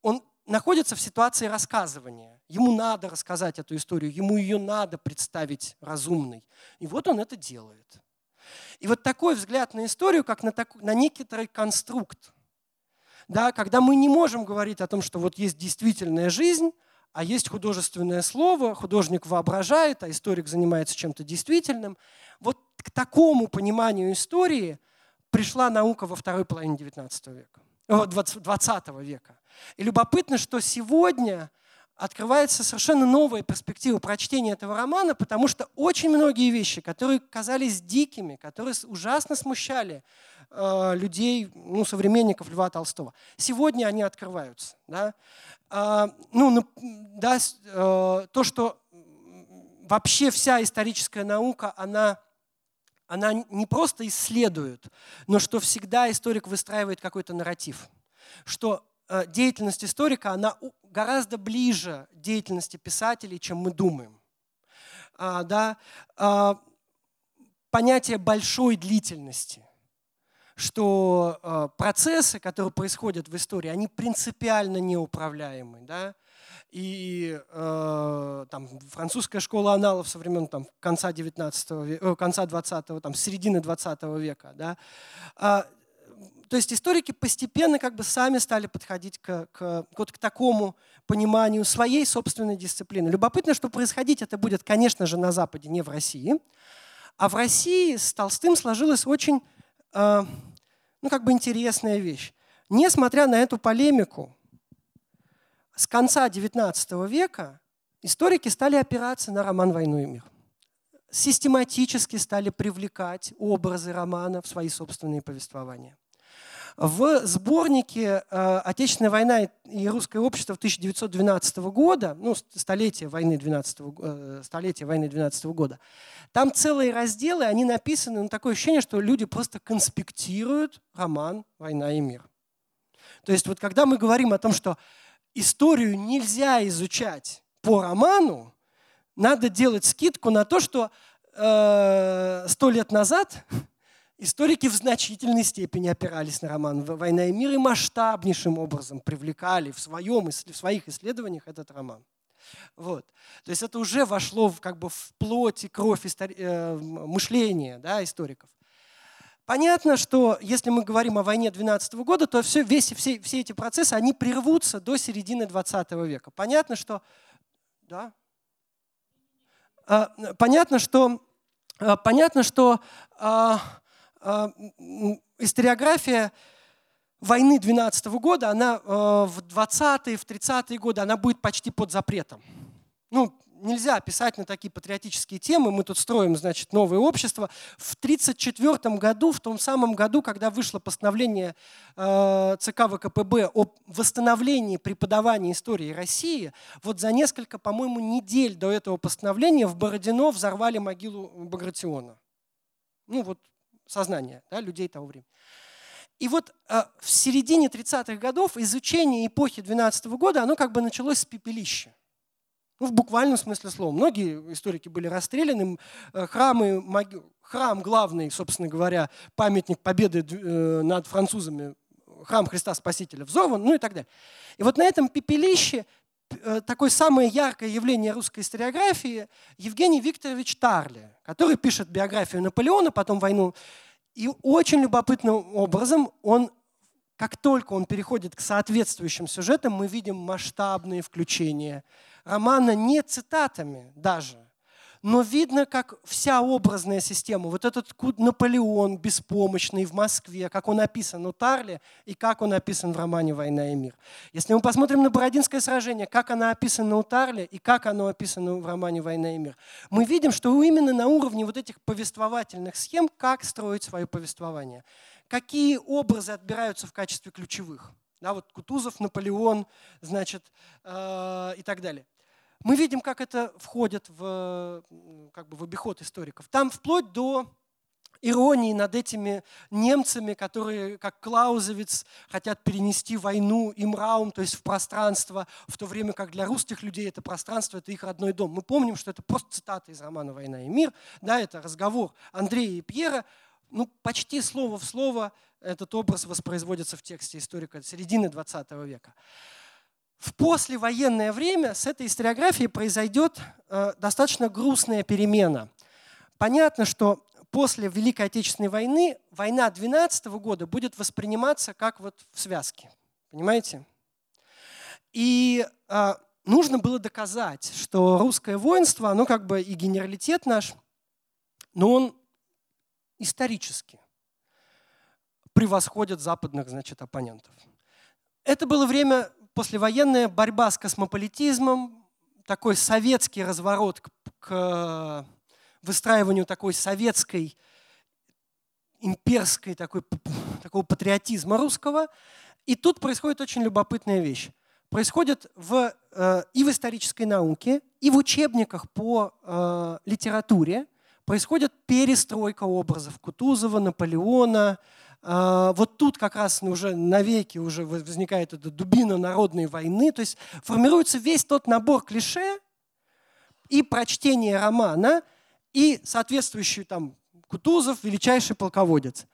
он находится в ситуации рассказывания. Ему надо рассказать эту историю, ему ее надо представить разумной. И вот он это делает. И вот такой взгляд на историю, как на, так, на некоторый конструкт, да, когда мы не можем говорить о том, что вот есть действительная жизнь, а есть художественное слово, художник воображает, а историк занимается чем-то действительным. Вот к такому пониманию истории пришла наука во второй половине 19 века, 20 века. И любопытно, что сегодня открывается совершенно новая перспектива прочтения этого романа, потому что очень многие вещи, которые казались дикими, которые ужасно смущали людей, ну, современников Льва Толстого, сегодня они открываются. Да? А, ну, да, э, то, что вообще вся историческая наука, она она не просто исследует, но что всегда историк выстраивает какой-то нарратив. Что э, деятельность историка, она гораздо ближе деятельности писателей, чем мы думаем. А, да? а, понятие большой длительности, что а, процессы, которые происходят в истории, они принципиально неуправляемы. Да? и э, там, французская школа аналов со времен там, конца 19 века, э, конца 20 там, середины 20 века. Да? А, то есть историки постепенно как бы сами стали подходить к, к, вот к такому пониманию своей собственной дисциплины. Любопытно, что происходить это будет, конечно же, на Западе, не в России. А в России с Толстым сложилась очень, э, ну, как бы интересная вещь. Несмотря на эту полемику, с конца XIX века историки стали опираться на роман «Войну и мир». Систематически стали привлекать образы романа в свои собственные повествования. В сборнике э, «Отечественная война и русское общество» 1912 года, ну, столетие войны 12, э, столетие войны 12 года, там целые разделы, они написаны, ну, такое ощущение, что люди просто конспектируют роман «Война и мир». То есть вот когда мы говорим о том, что историю нельзя изучать по роману, надо делать скидку на то, что э, сто э, лет назад Историки в значительной степени опирались на роман «Война и мир» и масштабнейшим образом привлекали в, своем, в своих исследованиях этот роман. Вот. То есть это уже вошло в, как бы в плоть и кровь истори- э, мышления да, историков. Понятно, что если мы говорим о войне 12 года, то все, весь, все, все эти процессы, они прервутся до середины 20 века. Понятно, что... Да? А, понятно, что... А, понятно, что а, историография войны 12 года, она а, в 20-е, в 30-е годы, она будет почти под запретом. Ну, нельзя писать на такие патриотические темы. Мы тут строим, значит, новое общество. В 1934 году, в том самом году, когда вышло постановление э, ЦК ВКПБ о восстановлении преподавания истории России, вот за несколько, по-моему, недель до этого постановления в Бородино взорвали могилу Багратиона. Ну вот сознания да, людей того времени. И вот э, в середине 30-х годов изучение эпохи 12 -го года, оно как бы началось с пепелища. Ну, в буквальном смысле слова. Многие историки были расстреляны, э, храмы, храм главный, собственно говоря, памятник победы э, над французами, храм Христа Спасителя взорван, ну и так далее. И вот на этом пепелище такое самое яркое явление русской историографии Евгений Викторович Тарли, который пишет биографию Наполеона, потом войну. И очень любопытным образом он, как только он переходит к соответствующим сюжетам, мы видим масштабные включения романа не цитатами даже, но видно, как вся образная система, вот этот Наполеон беспомощный в Москве, как он описан у Тарли и как он описан в романе «Война и мир». Если мы посмотрим на Бородинское сражение, как оно описано у Тарли и как оно описано в романе «Война и мир», мы видим, что именно на уровне вот этих повествовательных схем, как строить свое повествование, какие образы отбираются в качестве ключевых. Да, вот Кутузов, Наполеон, значит, э, и так далее мы видим, как это входит в, как бы в обиход историков. Там вплоть до иронии над этими немцами, которые, как Клаузевиц, хотят перенести войну им раум, то есть в пространство, в то время как для русских людей это пространство, это их родной дом. Мы помним, что это просто цитата из романа «Война и мир», да, это разговор Андрея и Пьера, ну, почти слово в слово этот образ воспроизводится в тексте историка середины 20 века в послевоенное время с этой историографией произойдет э, достаточно грустная перемена. Понятно, что после Великой Отечественной войны война 12 года будет восприниматься как вот в связке. Понимаете? И э, нужно было доказать, что русское воинство, оно как бы и генералитет наш, но он исторически превосходит западных значит, оппонентов. Это было время послевоенная борьба с космополитизмом, такой советский разворот к, к выстраиванию такой советской, имперской, такой, такого патриотизма русского. И тут происходит очень любопытная вещь. Происходит в, э, и в исторической науке, и в учебниках по э, литературе происходит перестройка образов Кутузова, Наполеона, вот тут как раз уже навеки уже возникает эта дубина народной войны, то есть формируется весь тот набор клише и прочтение романа, и соответствующий там Кутузов, величайший полководец,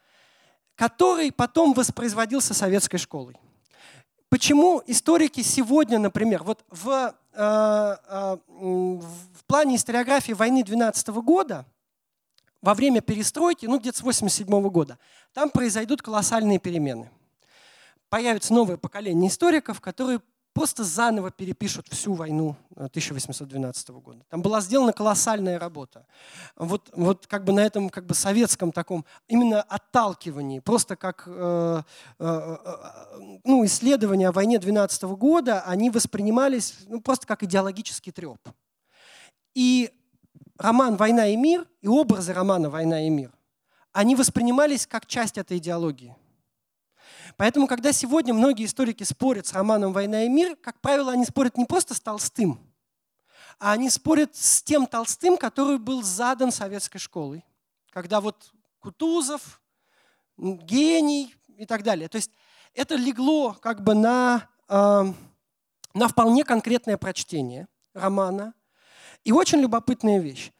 который потом воспроизводился советской школой. Почему историки сегодня, например, вот в, э, э, в плане историографии войны 12 года – во время перестройки, ну где-то с 1987 года, там произойдут колоссальные перемены. Появится новое поколение историков, которые просто заново перепишут всю войну 1812 э, года. Там была сделана колоссальная работа. Вот, вот как бы на этом как бы советском таком именно отталкивании, просто как э, э, э ну, исследования о войне 12 года, они воспринимались ну, просто как идеологический треп. И роман «Война и мир» и образы романа «Война и мир», они воспринимались как часть этой идеологии. Поэтому, когда сегодня многие историки спорят с романом «Война и мир», как правило, они спорят не просто с Толстым, а они спорят с тем Толстым, который был задан советской школой. Когда вот Кутузов, гений и так далее. То есть это легло как бы на, э, на вполне конкретное прочтение романа. И очень любопытная вещь.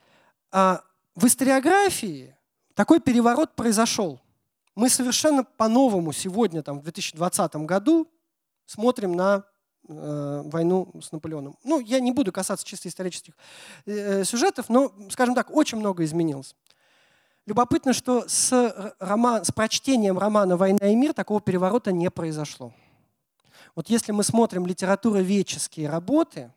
А в историографии такой переворот произошел – мы совершенно по-новому сегодня, там, в 2020 году, смотрим на э, войну с Наполеоном. Ну, я не буду касаться чисто исторических э, сюжетов, но, скажем так, очень много изменилось. Любопытно, что с, роман, с прочтением романа «Война и мир» такого переворота не произошло. Вот если мы смотрим литературоведческие работы,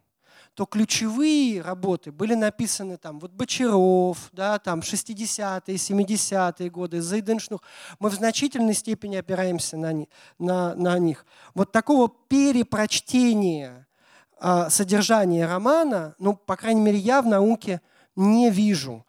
то ключевые работы были написаны там, вот Бочаров, да, там 60-е, 70-е годы, Зайденшнух. Мы в значительной степени опираемся на, на, на них. Вот такого перепрочтения э, содержания романа, ну, по крайней мере, я в науке не вижу.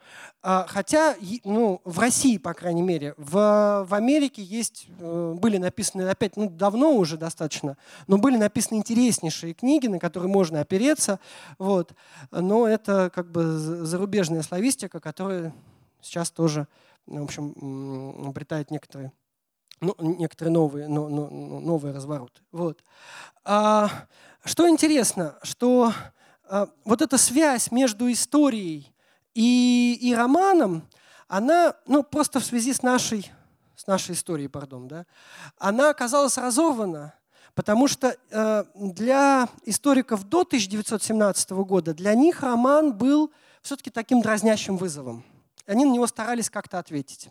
А, хотя, ну, в России, по крайней мере, в, в Америке есть, э, были написаны, опять, ну, давно уже достаточно, но были написаны интереснейшие книги, на которые можно опереться, вот. Но это как бы зарубежная славистика, которая сейчас тоже, в общем, обретает некоторые ну, некоторые новые, но, но, новые развороты. Вот. А, что интересно, что а, вот эта связь между историей и, и романом, она, ну, просто в связи с нашей, с нашей историей, пардон, да, она оказалась разорвана, потому что э, для историков до 1917 года, для них роман был все-таки таким дразнящим вызовом. Они на него старались как-то ответить.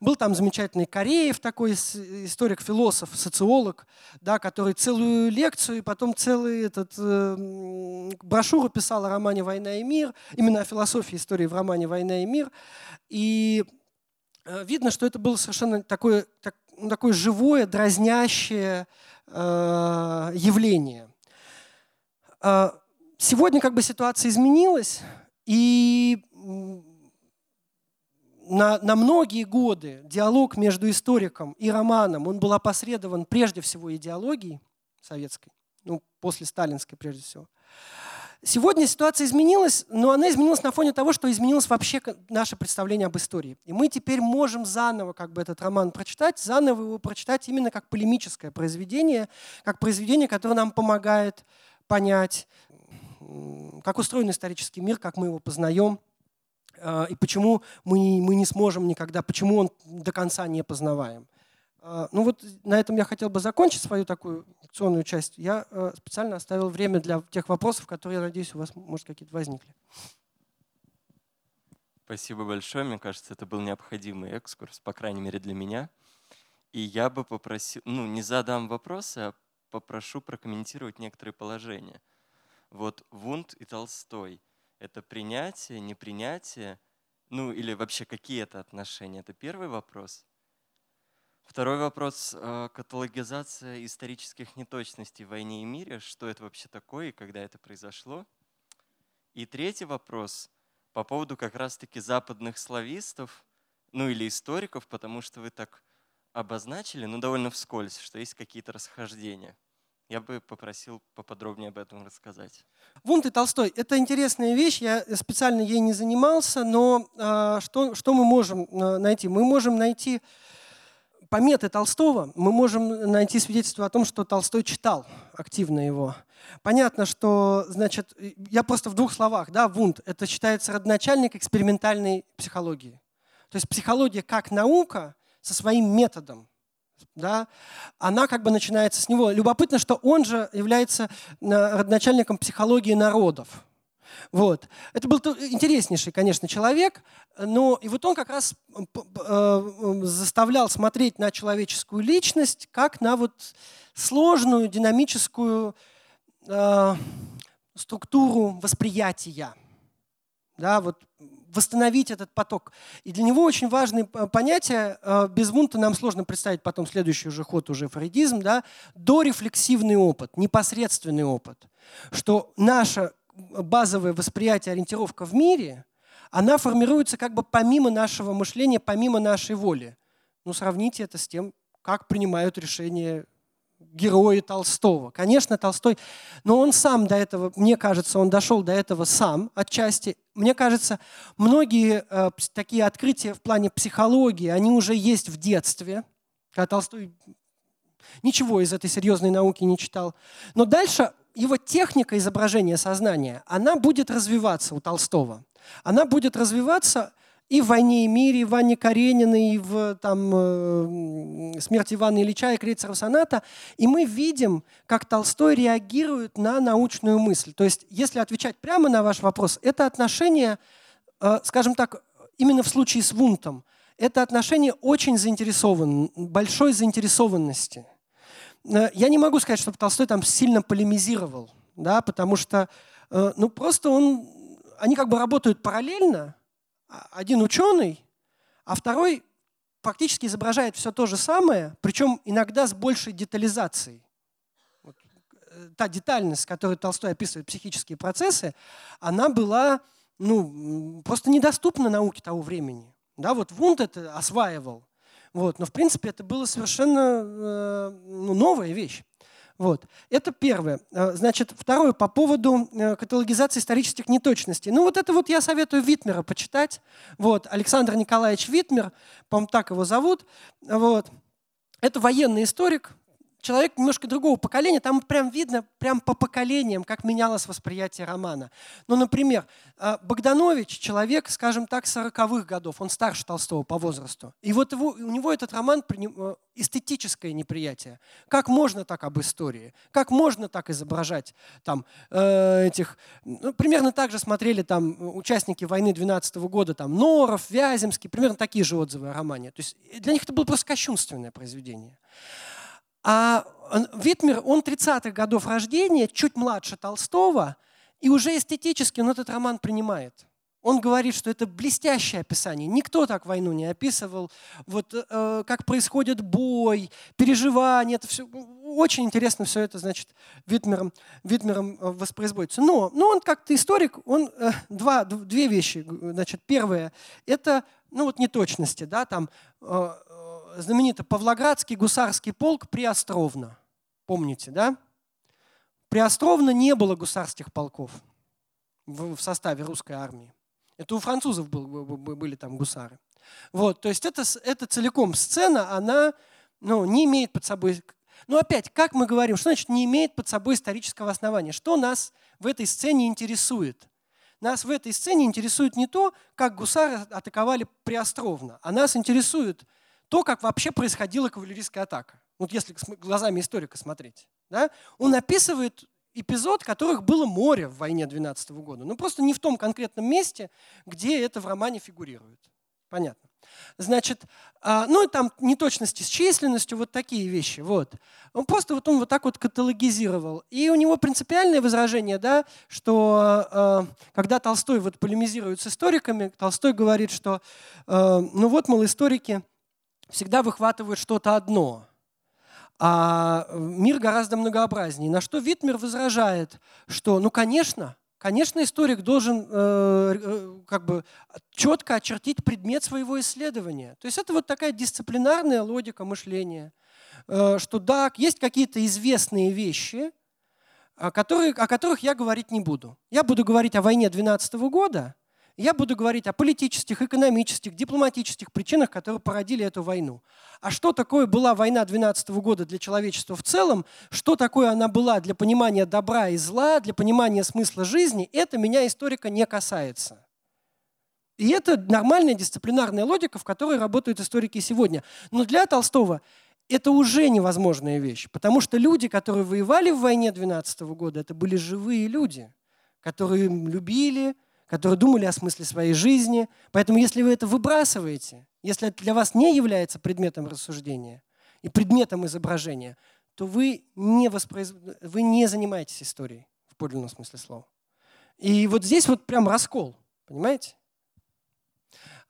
Был там замечательный Кореев, такой историк-философ, социолог, да, который целую лекцию и потом целую этот, э, брошюру писал о романе «Война и мир», именно о философии истории в романе «Война и мир». И э, видно, что это было совершенно такое, так, ну, такое живое, дразнящее э, явление. Э, сегодня как бы ситуация изменилась, и на, на многие годы диалог между историком и романом, он был опосредован прежде всего идеологией советской, ну, после сталинской прежде всего. Сегодня ситуация изменилась, но она изменилась на фоне того, что изменилось вообще наше представление об истории. И мы теперь можем заново как бы этот роман прочитать, заново его прочитать именно как полемическое произведение, как произведение, которое нам помогает понять, как устроен исторический мир, как мы его познаем – и почему мы, мы не сможем никогда, почему он до конца не познаваем. А, ну вот на этом я хотел бы закончить свою такую лекционную часть. Я а, специально оставил время для тех вопросов, которые, я надеюсь, у вас, может, какие-то возникли. Спасибо большое. Мне кажется, это был необходимый экскурс, по крайней мере для меня. И я бы попросил, ну, не задам вопросы, а попрошу прокомментировать некоторые положения. Вот Вунд и Толстой – это принятие, непринятие, ну или вообще какие это отношения? Это первый вопрос. Второй вопрос э, – каталогизация исторических неточностей в войне и мире. Что это вообще такое и когда это произошло? И третий вопрос по поводу как раз-таки западных славистов, ну или историков, потому что вы так обозначили, ну довольно вскользь, что есть какие-то расхождения. Я бы попросил поподробнее об этом рассказать. Вунт и Толстой – это интересная вещь, я специально ей не занимался, но э, что, что мы можем а, найти? Мы можем найти пометы Толстого, мы можем найти свидетельство о том, что Толстой читал активно его. Понятно, что, значит, я просто в двух словах, да, Вунд – это считается родоначальник экспериментальной психологии. То есть психология как наука со своим методом, да, она как бы начинается с него. Любопытно, что он же является родоначальником психологии народов. Вот. Это был интереснейший, конечно, человек, но и вот он как раз э, заставлял смотреть на человеческую личность как на вот сложную, динамическую, э, структуру восприятия, да, вот восстановить этот поток. И для него очень важное понятие, э, без Вунта нам сложно представить потом следующий уже ход, уже фрейдизм, да, дорефлексивный опыт, непосредственный опыт, что наше базовое восприятие, ориентировка в мире, она формируется как бы помимо нашего мышления, помимо нашей воли. Ну, сравните это с тем, как принимают решения герои Толстого. Конечно, Толстой, но он сам до этого, мне кажется, он дошел до этого сам отчасти. Мне кажется, многие э, такие открытия в плане психологии, они уже есть в детстве, когда Толстой ничего из этой серьезной науки не читал. Но дальше его техника изображения сознания, она будет развиваться у Толстого. Она будет развиваться и в «Войне и мире», и в «Анне Карениной», и в там, э, «Смерти Ивана Ильича» и «Крейцеров соната». И мы видим, как Толстой реагирует на научную мысль. То есть, если отвечать прямо на ваш вопрос, это отношение, э, скажем так, именно в случае с Вунтом, это отношение очень заинтересован, большой заинтересованности. Э, я не могу сказать, чтобы Толстой там сильно полемизировал, да, потому что ну, просто он, они как бы работают параллельно, один ученый, а второй фактически изображает все то же самое, причем иногда с большей детализацией. Вот, э, та детальность, с которой Толстой описывает психические процессы, она была ну, просто недоступна науке того времени. Да, вот Вунд это осваивал. Вот, но в принципе это было совершенно э, ну, новая вещь. Вот. Это первое. Э, значит, второе по поводу э, каталогизации исторических неточностей. Ну вот это вот я советую Витмера почитать. Вот. Александр Николаевич Витмер, по-моему, так его зовут. Вот. Это военный историк, человек немножко другого поколения, там прям видно, прям по поколениям, как менялось восприятие романа. Ну, например, э, Богданович, человек, скажем так, 40-х годов, он старше Толстого по возрасту. И вот его, у него этот роман э, эстетическое неприятие. Как можно так об истории? Как можно так изображать там, э, этих... Ну, примерно так же смотрели там участники войны 12 -го года, там Норов, Вяземский, примерно такие же отзывы о романе. То есть для них это было просто кощунственное произведение. А Витмер, он 30-х годов рождения, чуть младше Толстого, и уже эстетически он этот роман принимает. Он говорит, что это блестящее описание. Никто так войну не описывал. Вот э, как происходит бой, переживания. Это все очень интересно все это, значит, Витмером, Витмером э, воспроизводится. Но, но он как-то историк, он э, два, две вещи. Значит, первое – это ну вот неточности, да, там э, знаменитый Павлоградский гусарский полк Приостровно. Помните, да? Приостровно не было гусарских полков в, составе русской армии. Это у французов был, были там гусары. Вот, то есть это, это целиком сцена, она ну, не имеет под собой... Ну опять, как мы говорим, что значит не имеет под собой исторического основания? Что нас в этой сцене интересует? Нас в этой сцене интересует не то, как гусары атаковали Приостровно, а нас интересует то, как вообще происходила кавалерийская атака. Вот если глазами историка смотреть. Да? Он описывает эпизод, которых было море в войне 12 года. Ну просто не в том конкретном месте, где это в романе фигурирует. Понятно. Значит, а, ну и там неточности с численностью, вот такие вещи. Вот. Он просто вот он вот так вот каталогизировал. И у него принципиальное возражение, да, что а, когда Толстой вот полемизирует с историками, Толстой говорит, что а, ну вот, мол, историки всегда выхватывают что-то одно. А мир гораздо многообразнее. На что Витмер возражает, что, ну, конечно, конечно, историк должен э, э, как бы четко очертить предмет своего исследования. То есть это вот такая дисциплинарная логика мышления, э, что да, есть какие-то известные вещи, о, которые, о которых я говорить не буду. Я буду говорить о войне 12 года, я буду говорить о политических, экономических, дипломатических причинах, которые породили эту войну. А что такое была война 12 года для человечества в целом, что такое она была для понимания добра и зла, для понимания смысла жизни, это меня историка не касается. И это нормальная дисциплинарная логика, в которой работают историки сегодня. Но для Толстого это уже невозможная вещь, потому что люди, которые воевали в войне 12 года, это были живые люди, которые любили, которые думали о смысле своей жизни. Поэтому если вы это выбрасываете, если это для вас не является предметом рассуждения и предметом изображения, то вы не, воспроиз... вы не занимаетесь историей в подлинном смысле слова. И вот здесь вот прям раскол, понимаете?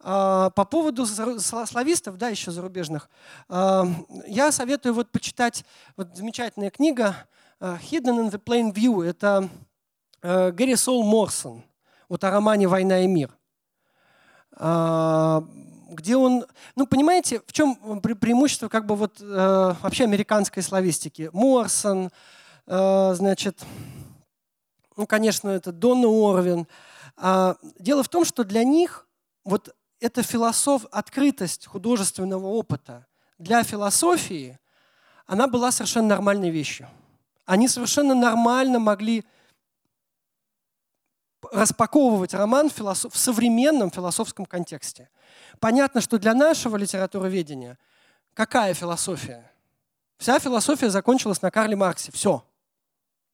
А, по поводу славистов, да, еще зарубежных, а, я советую вот почитать вот замечательная книга а, Hidden in the Plain View. Это Гэри Сол Морсон, вот о романе «Война и мир». Где он, ну понимаете, в чем преимущество как бы вот вообще американской славистики? Морсон, значит, ну, конечно, это Донна Орвин. Дело в том, что для них вот это философ, открытость художественного опыта для философии, она была совершенно нормальной вещью. Они совершенно нормально могли распаковывать роман в, в современном философском контексте. Понятно, что для нашего литературоведения какая философия? Вся философия закончилась на Карле Марксе. Все.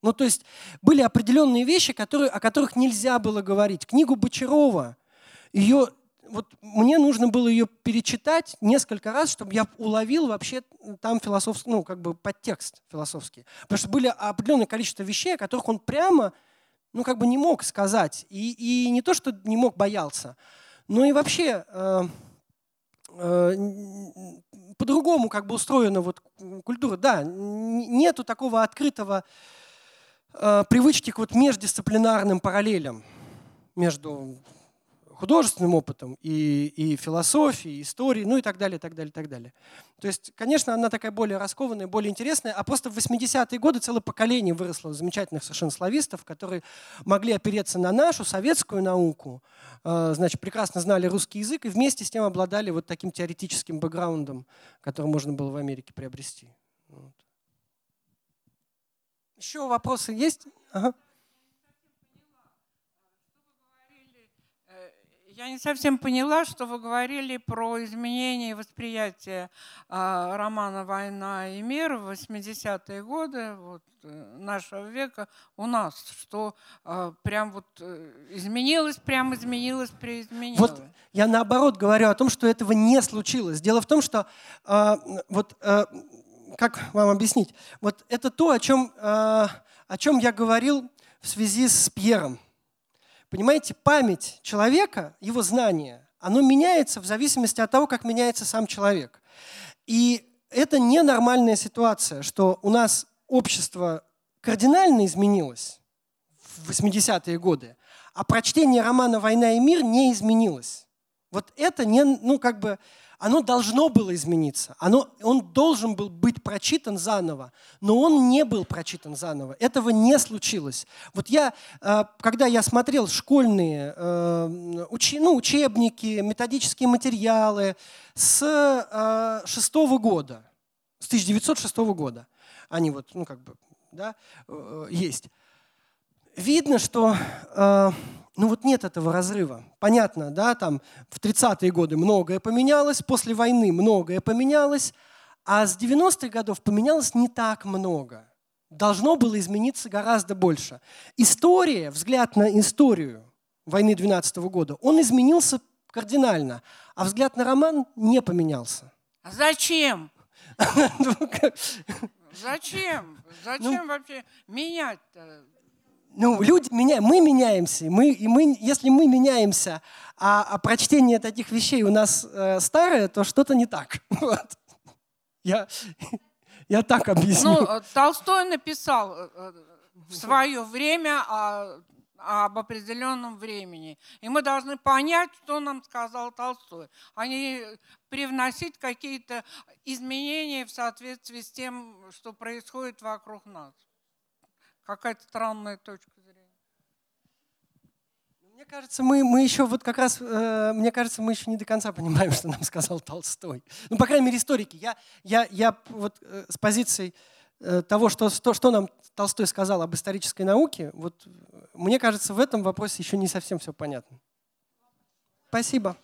Ну, то есть были определенные вещи, которые, о которых нельзя было говорить. Книгу Бочарова, ее вот мне нужно было ее перечитать несколько раз, чтобы я уловил вообще там философский, ну, как бы подтекст философский. Потому что были определенное количество вещей, о которых он прямо, ну, как бы не мог сказать. И, и не то, что не мог, боялся, но и вообще э, э, по-другому как бы устроена вот культура. Да, нету такого открытого э, привычки к вот междисциплинарным параллелям между художественным опытом, и, и философией, и историей, ну и так далее, так далее, так далее. То есть, конечно, она такая более раскованная, более интересная, а просто в 80-е годы целое поколение выросло замечательных совершенно славистов, которые могли опереться на нашу советскую науку, э, значит, прекрасно знали русский язык и вместе с тем обладали вот таким теоретическим бэкграундом, который можно было в Америке приобрести. Вот. Еще вопросы есть? Ага. Я не совсем поняла, что вы говорили про изменение восприятия э, романа «Война и мир» в 80-е годы вот, э, нашего века у нас, что э, прям вот э, изменилось, прям изменилось, преизменилось. Вот я наоборот говорю о том, что этого не случилось. Дело в том, что э, вот э, как вам объяснить? Вот это то, о чем, о чем я говорил в связи с Пьером. Понимаете, память человека, его знание, оно меняется в зависимости от того, как меняется сам человек. И это ненормальная ситуация, что у нас общество кардинально изменилось в 80-е годы, а прочтение романа «Война и мир» не изменилось. Вот это не, ну, как бы, оно должно было измениться. Оно, он должен был быть прочитан заново, но он не был прочитан заново. Этого не случилось. Вот я, э, когда я смотрел школьные э, ну, учебники, методические материалы с э, шестого года, с 1906 года, они вот, ну, как бы, да, есть. Видно, что ну вот нет этого разрыва. Понятно, да, там в 30-е годы многое поменялось, после войны многое поменялось, а с 90-х годов поменялось не так много. Должно было измениться гораздо больше. История, взгляд на историю войны 12 -го года, он изменился кардинально, а взгляд на роман не поменялся. А зачем? Зачем? Зачем ну, вообще менять? Ну, люди меня, мы меняемся, мы, и мы, если мы меняемся, а, а прочтение таких вещей у нас э, старое, то что-то не так. Вот. Я, я так объясню. Ну, э, Толстой написал э, э, в свое время о, об определенном времени. И мы должны понять, что нам сказал Толстой, а не привносить какие-то изменения в соответствии с тем, что происходит вокруг нас какая-то странная точка зрения. Мне кажется, мы, мы еще вот как раз, э, мне кажется, мы еще не до конца понимаем, что нам сказал Толстой. Ну, по крайней мере, историки. Я, я, я вот э, с позиции э, того, что, что, что нам Толстой сказал об исторической науке, вот мне кажется, в этом вопросе еще не совсем все понятно. Спасибо.